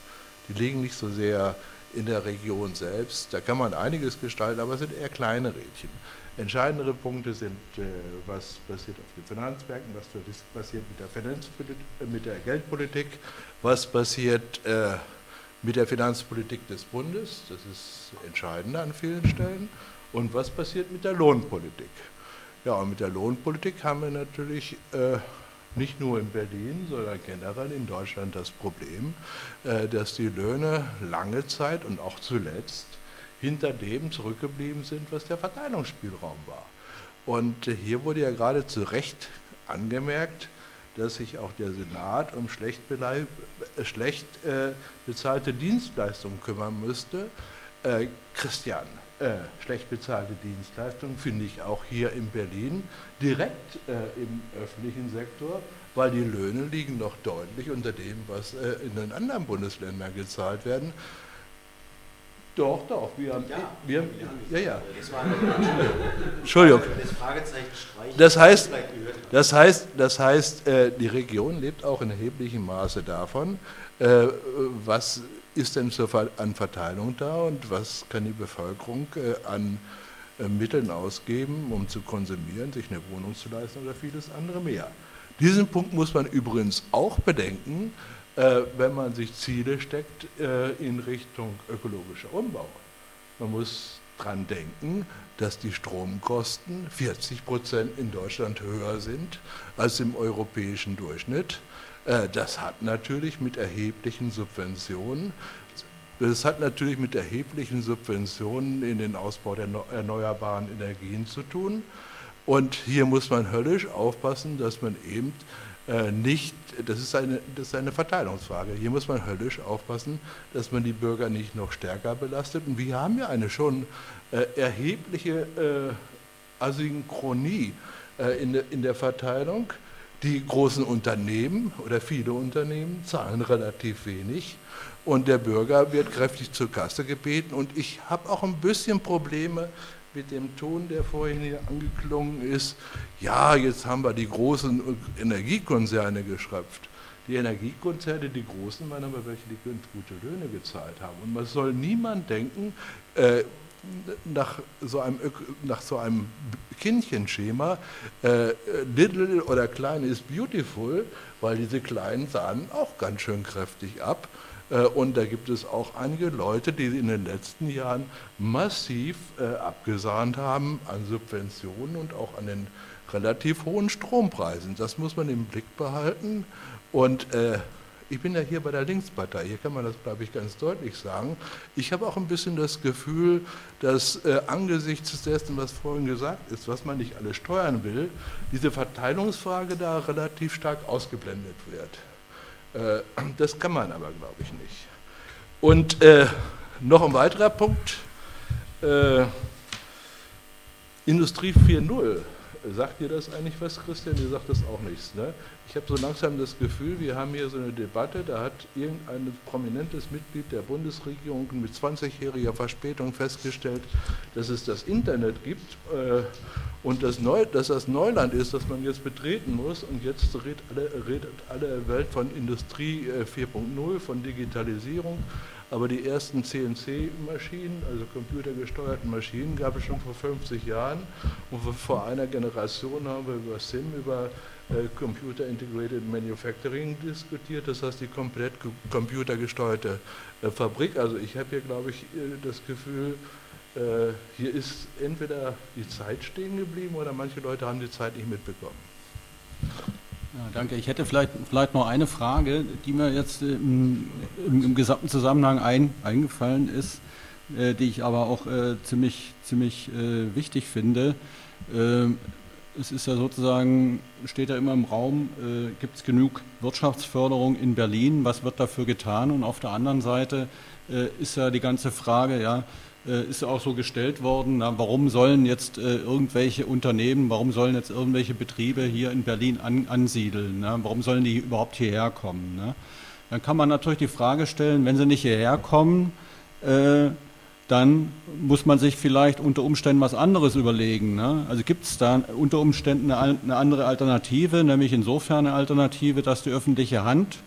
Die liegen nicht so sehr in der Region selbst. Da kann man einiges gestalten, aber es sind eher kleine Rädchen. Entscheidendere Punkte sind, äh, was passiert auf den Finanzmärkten, was passiert mit der, äh, mit der Geldpolitik, was passiert äh, mit der Finanzpolitik des Bundes, das ist entscheidend an vielen Stellen, und was passiert mit der Lohnpolitik. Ja, und mit der Lohnpolitik haben wir natürlich nicht nur in Berlin, sondern generell in Deutschland das Problem, dass die Löhne lange Zeit und auch zuletzt hinter dem zurückgeblieben sind, was der Verteilungsspielraum war. Und äh, hier wurde ja gerade zu Recht angemerkt, dass sich auch der Senat um schlecht, äh, schlecht äh, bezahlte Dienstleistungen kümmern müsste. Äh, Christian, äh, schlecht bezahlte Dienstleistungen finde ich auch hier in Berlin direkt äh, im öffentlichen Sektor, weil die Löhne liegen noch deutlich unter dem, was in den anderen Bundesländern gezahlt werden. Doch, doch. Wir haben, ja, wir, ja, ja. Das war Entschuldigung. Das heißt, das heißt, das heißt, äh, die Region lebt auch in erheblichem Maße davon, äh, was ist denn an Verteilung da und was kann die Bevölkerung äh, an Mitteln ausgeben, um zu konsumieren, sich eine Wohnung zu leisten oder vieles andere mehr. Diesen Punkt muss man übrigens auch bedenken, wenn man sich Ziele steckt äh, in Richtung ökologischer Umbau. Man muss daran denken, dass die Stromkosten 40 Prozent in Deutschland höher sind als im europäischen Durchschnitt. Äh, das hat natürlich mit erheblichen Subventionen das hat natürlich mit erheblichen Subventionen in den Ausbau der erneuerbaren Energien zu tun. Und hier muss man höllisch aufpassen, dass man eben äh, nicht, das ist, eine, das ist eine Verteilungsfrage. Hier muss man höllisch aufpassen, dass man die Bürger nicht noch stärker belastet. Und wir haben ja eine schon äh, erhebliche äh, Asynchronie äh, in der Verteilung. Die großen Unternehmen oder viele Unternehmen zahlen relativ wenig und der Bürger wird kräftig zur Kasse gebeten. Und ich habe auch ein bisschen Probleme mit dem Ton, der vorhin hier angeklungen ist, ja, jetzt haben wir die großen Energiekonzerne geschröpft. Die Energiekonzerne, die großen, waren aber welche, die gute Löhne gezahlt haben. Und man soll niemand denken, äh, nach so einem, so einem Kindchenschema, äh, little oder klein ist beautiful, weil diese Kleinen sahen auch ganz schön kräftig ab. Äh, und da gibt es auch einige Leute, die in den letzten Jahren massiv äh, abgesahnt haben an Subventionen und auch an den relativ hohen Strompreisen. Das muss man im Blick behalten. Und äh, ich bin ja hier bei der Linkspartei, hier kann man das, glaube ich, ganz deutlich sagen. Ich habe auch ein bisschen das Gefühl, dass angesichts dessen, was vorhin gesagt ist, was man nicht alles steuern will, diese Verteilungsfrage da relativ stark ausgeblendet wird. Äh, das kann man aber, glaube ich, nicht. Und äh, noch ein weiterer Punkt, äh, Industrie 4.0. Sagt dir das eigentlich was, Christian? Dir sagt das auch nichts. Ne? Ich habe so langsam das Gefühl, wir haben hier so eine Debatte, da hat irgendein prominentes Mitglied der Bundesregierung mit 20-jähriger Verspätung festgestellt, dass es das Internet gibt äh, und das Neu, dass das Neuland ist, das man jetzt betreten muss. Und jetzt redet alle, redet alle Welt von Industrie 4.0, äh, von Digitalisierung. Aber die ersten CNC-Maschinen, also computergesteuerten Maschinen, gab es schon vor 50 Jahren. Und vor einer Generation haben wir über SIM, über äh, Computer Integrated Manufacturing diskutiert, das heißt die komplett computergesteuerte äh, Fabrik. Also ich habe hier, glaube ich, das Gefühl, äh, hier ist entweder die Zeit stehen geblieben oder manche Leute haben die Zeit nicht mitbekommen. Ja, danke. Ich hätte vielleicht, vielleicht noch eine Frage, die mir jetzt im, im, im gesamten Zusammenhang ein, eingefallen ist, äh, die ich aber auch äh, ziemlich, ziemlich äh, wichtig finde. Ähm, es ist ja sozusagen, steht ja immer im Raum, äh, gibt es genug Wirtschaftsförderung in Berlin, was wird dafür getan? Und auf der anderen Seite äh, ist ja die ganze Frage, ja, äh, ist auch so gestellt worden, na, warum sollen jetzt äh, irgendwelche Unternehmen, warum sollen jetzt irgendwelche Betriebe hier in Berlin an, ansiedeln, na, warum sollen die überhaupt hierher kommen? Ne? Dann kann man natürlich die Frage stellen, wenn sie nicht hierher kommen, äh, dann muss man sich vielleicht unter Umständen was anderes überlegen. Ne? Also gibt es da unter Umständen eine, eine, andere Alternative, nämlich insofern eine Alternative, dass die öffentliche Hand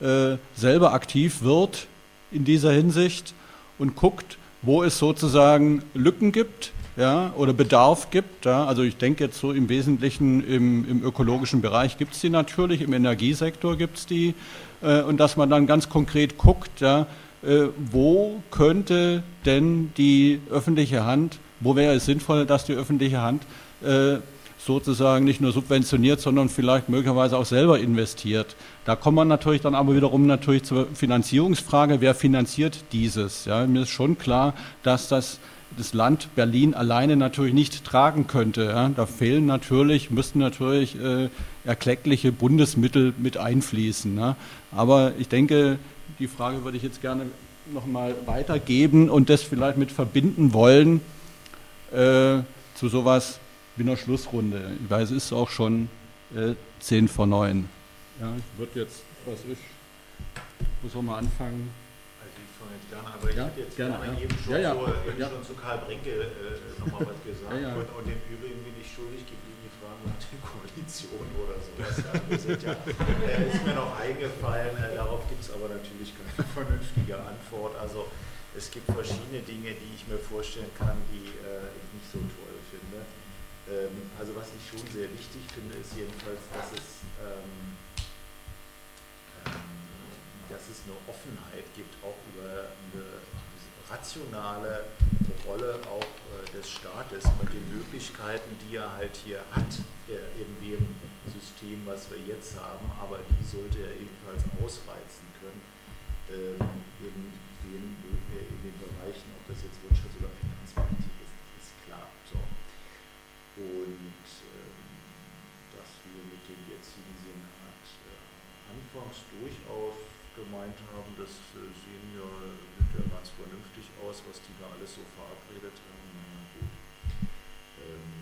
äh, selber aktiv wird in dieser Hinsicht und guckt, wo es sozusagen Lücken gibt ja, oder Bedarf gibt. Ja. Also ich denke jetzt so im Wesentlichen im, im ökologischen Bereich gibt es die natürlich, im Energiesektor gibt es die äh, und dass man dann ganz konkret guckt, ja, äh, wo könnte denn die öffentliche Hand, wo wäre es sinnvoll, dass die öffentliche Hand äh, sozusagen nicht nur subventioniert, sondern vielleicht möglicherweise auch selber investiert. Da kommt man natürlich dann aber wiederum natürlich zur Finanzierungsfrage, wer finanziert dieses? Ja, mir ist schon klar, dass das das Land Berlin alleine natürlich nicht tragen könnte. Ja. Da fehlen natürlich, müssten natürlich äh, erkleckliche Bundesmittel mit einfließen. Ne. Aber ich denke, die Frage würde ich jetzt gerne nochmal weitergeben und das vielleicht mit verbinden wollen äh, zu sowas wie einer Schlussrunde. Ich weiß, es ist auch schon äh, 10 vor 9. Ja, ich würde jetzt, was ist, wo soll man anfangen? Also ich fange jetzt gerne an, aber ich Ja, habe jetzt gerne, ja. eben, schon, Ja, ja, so, eben ja. schon zu Karl Brinke äh, nochmal was gesagt. Ja, ja. Und, und im Übrigen bin ich schuldig geblieben, die Frage nach der Koalition oder sowas. Ja, äh, ist mir noch eingefallen, äh, darauf gibt es aber natürlich keine vernünftige Antwort. Also es gibt verschiedene Dinge, die ich mir vorstellen kann, die äh, ich nicht so toll also was ich schon sehr wichtig finde, ist jedenfalls, dass es, ähm, ähm, dass es eine Offenheit gibt, auch über eine rationale Rolle auch äh, des Staates und die Möglichkeiten, die er halt hier hat äh, in dem System, was wir jetzt haben, aber die sollte er ebenfalls ausreizen können ähm, in, den, in den Bereichen, ob das jetzt Wirtschafts- oder Finanzpolitik ist, ist klar. So. Und ähm, dass wir mit dem jetzigen Senat äh, anfangs durchaus gemeint haben, das äh, sehen ja, sieht ja ganz aus, was die da alles so verabredet haben. Ähm,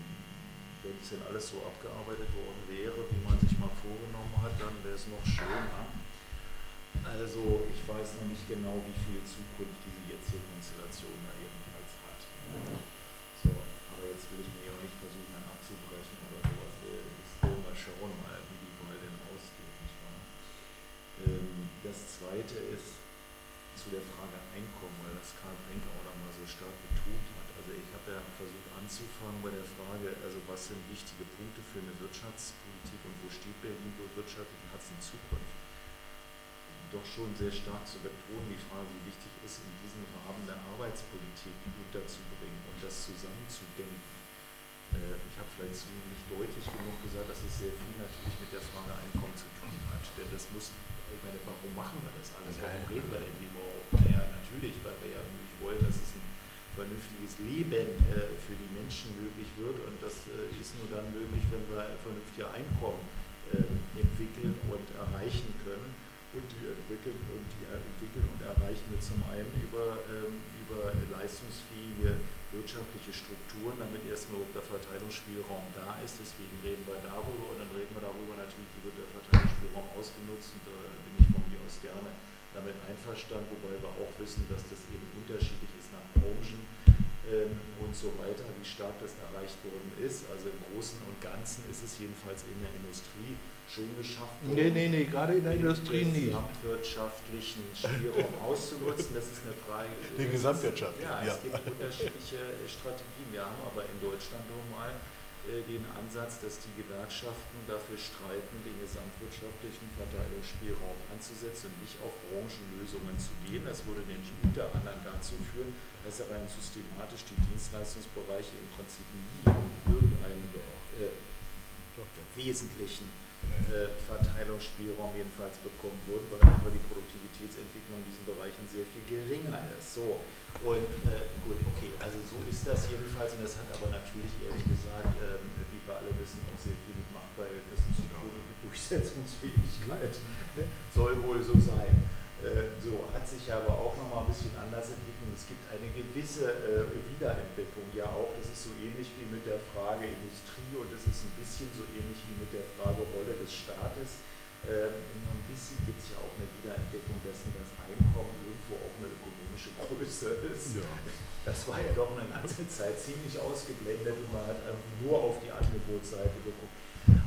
wenn es denn alles so abgearbeitet worden wäre, wie man sich mal vorgenommen hat, dann wäre es noch schöner. Also ich weiß noch nicht genau, wie viel Zukunft diese jetzige Konstellation da jedenfalls hat. So, aber jetzt will ich mir ja nicht versuchen, dann abzubrechen oder sowas. Äh, Das wollen wir schauen mal, wie die Wahl denn ausgeht, Das zweite ist zu der Frage Einkommen, weil das Karl Brinke auch noch mal so stark betont hat. Also ich habe ja versucht anzufangen bei der Frage, also was sind wichtige Punkte für eine Wirtschaftspolitik und wo steht Berlin wirtschaftlich und hat es in Zukunft? Doch schon sehr stark zu betonen, die Frage, wie wichtig ist, in diesem Rahmen der Arbeitspolitik unterzubringen und das zusammenzudenken. Äh, Ich habe vielleicht nicht deutlich genug gesagt, dass es sehr viel natürlich mit der Frage Einkommen zu tun hat. Denn das muss, ich meine, warum machen wir das alles? Warum reden wir denn überhaupt? Naja, natürlich, weil wir ja wirklich wollen, dass es ein vernünftiges Leben äh, für die Menschen möglich wird. Und das äh, ist nur dann möglich, wenn wir ein vernünftiges Einkommen äh, entwickeln und erreichen können. Und die entwickeln und die entwickeln und erreichen wir zum einen über, ähm, über leistungsfähige wirtschaftliche Strukturen, damit erstmal auch der Verteilungsspielraum da ist. Deswegen reden wir darüber und dann reden wir darüber natürlich, wie wird der Verteilungsspielraum ausgenutzt. Und da bin ich von mir aus gerne damit einverstanden, wobei wir auch wissen, dass das eben unterschiedlich ist nach Branchen und so weiter, wie stark das erreicht worden ist. Also im Großen und Ganzen ist es jedenfalls in der Industrie schon geschafft worden. Nee, nee, nee, gerade in der Industrie den nie. gesamtwirtschaftlichen Spielraum auszunutzen, das ist eine Frage. Den Gesamtwirtschaft, Ja, ja. es gibt unterschiedliche äh, Strategien. Wir haben aber in Deutschland normal äh, den Ansatz, dass die Gewerkschaften dafür streiten, den gesamtwirtschaftlichen Verteilungsspielraum anzusetzen und nicht auf Branchenlösungen zu gehen. Das würde nämlich unter anderem dazu führen, dass rein systematisch die Dienstleistungsbereiche im Prinzip nie irgendeinen äh, wesentlichen äh, Verteilungsspielraum jedenfalls bekommen würden, weil einfach die Produktivitätsentwicklung in diesen Bereichen sehr viel geringer ist. So, und äh, gut, okay, also so ist das jedenfalls und das hat aber natürlich ehrlich gesagt, ähm, wie wir alle wissen, auch sehr viel mit Machtverhältnissen zu tun und mit Durchsetzungsfähigkeit. Soll wohl so sein. Äh, so hat sich aber auch nochmal ein bisschen anders entwickelt. Es gibt eine gewisse äh, Wiederentdeckung ja auch. Das ist so ähnlich wie mit der Frage Industrie und das ist ein bisschen so ähnlich wie mit der Frage Rolle des Staates. Ähm, ein bisschen gibt es ja auch eine Wiederentdeckung dessen, dass Einkommen irgendwo auch eine ökonomische Größe ist. Ja. Das war ja doch eine ganze Zeit ziemlich ausgeblendet und man hat einfach nur auf die Angebotsseite geguckt.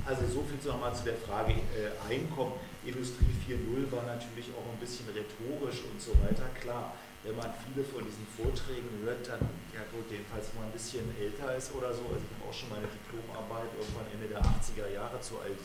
Also so viel nochmal zu der Frage äh, Einkommen. Industrie 4.0 war natürlich auch ein bisschen rhetorisch und so weiter. Klar, wenn man viele von diesen Vorträgen hört, dann, ja gut, jedenfalls wenn man ein bisschen älter ist oder so, also ich habe auch schon meine Diplomarbeit irgendwann Ende der 80er Jahre zu all diesen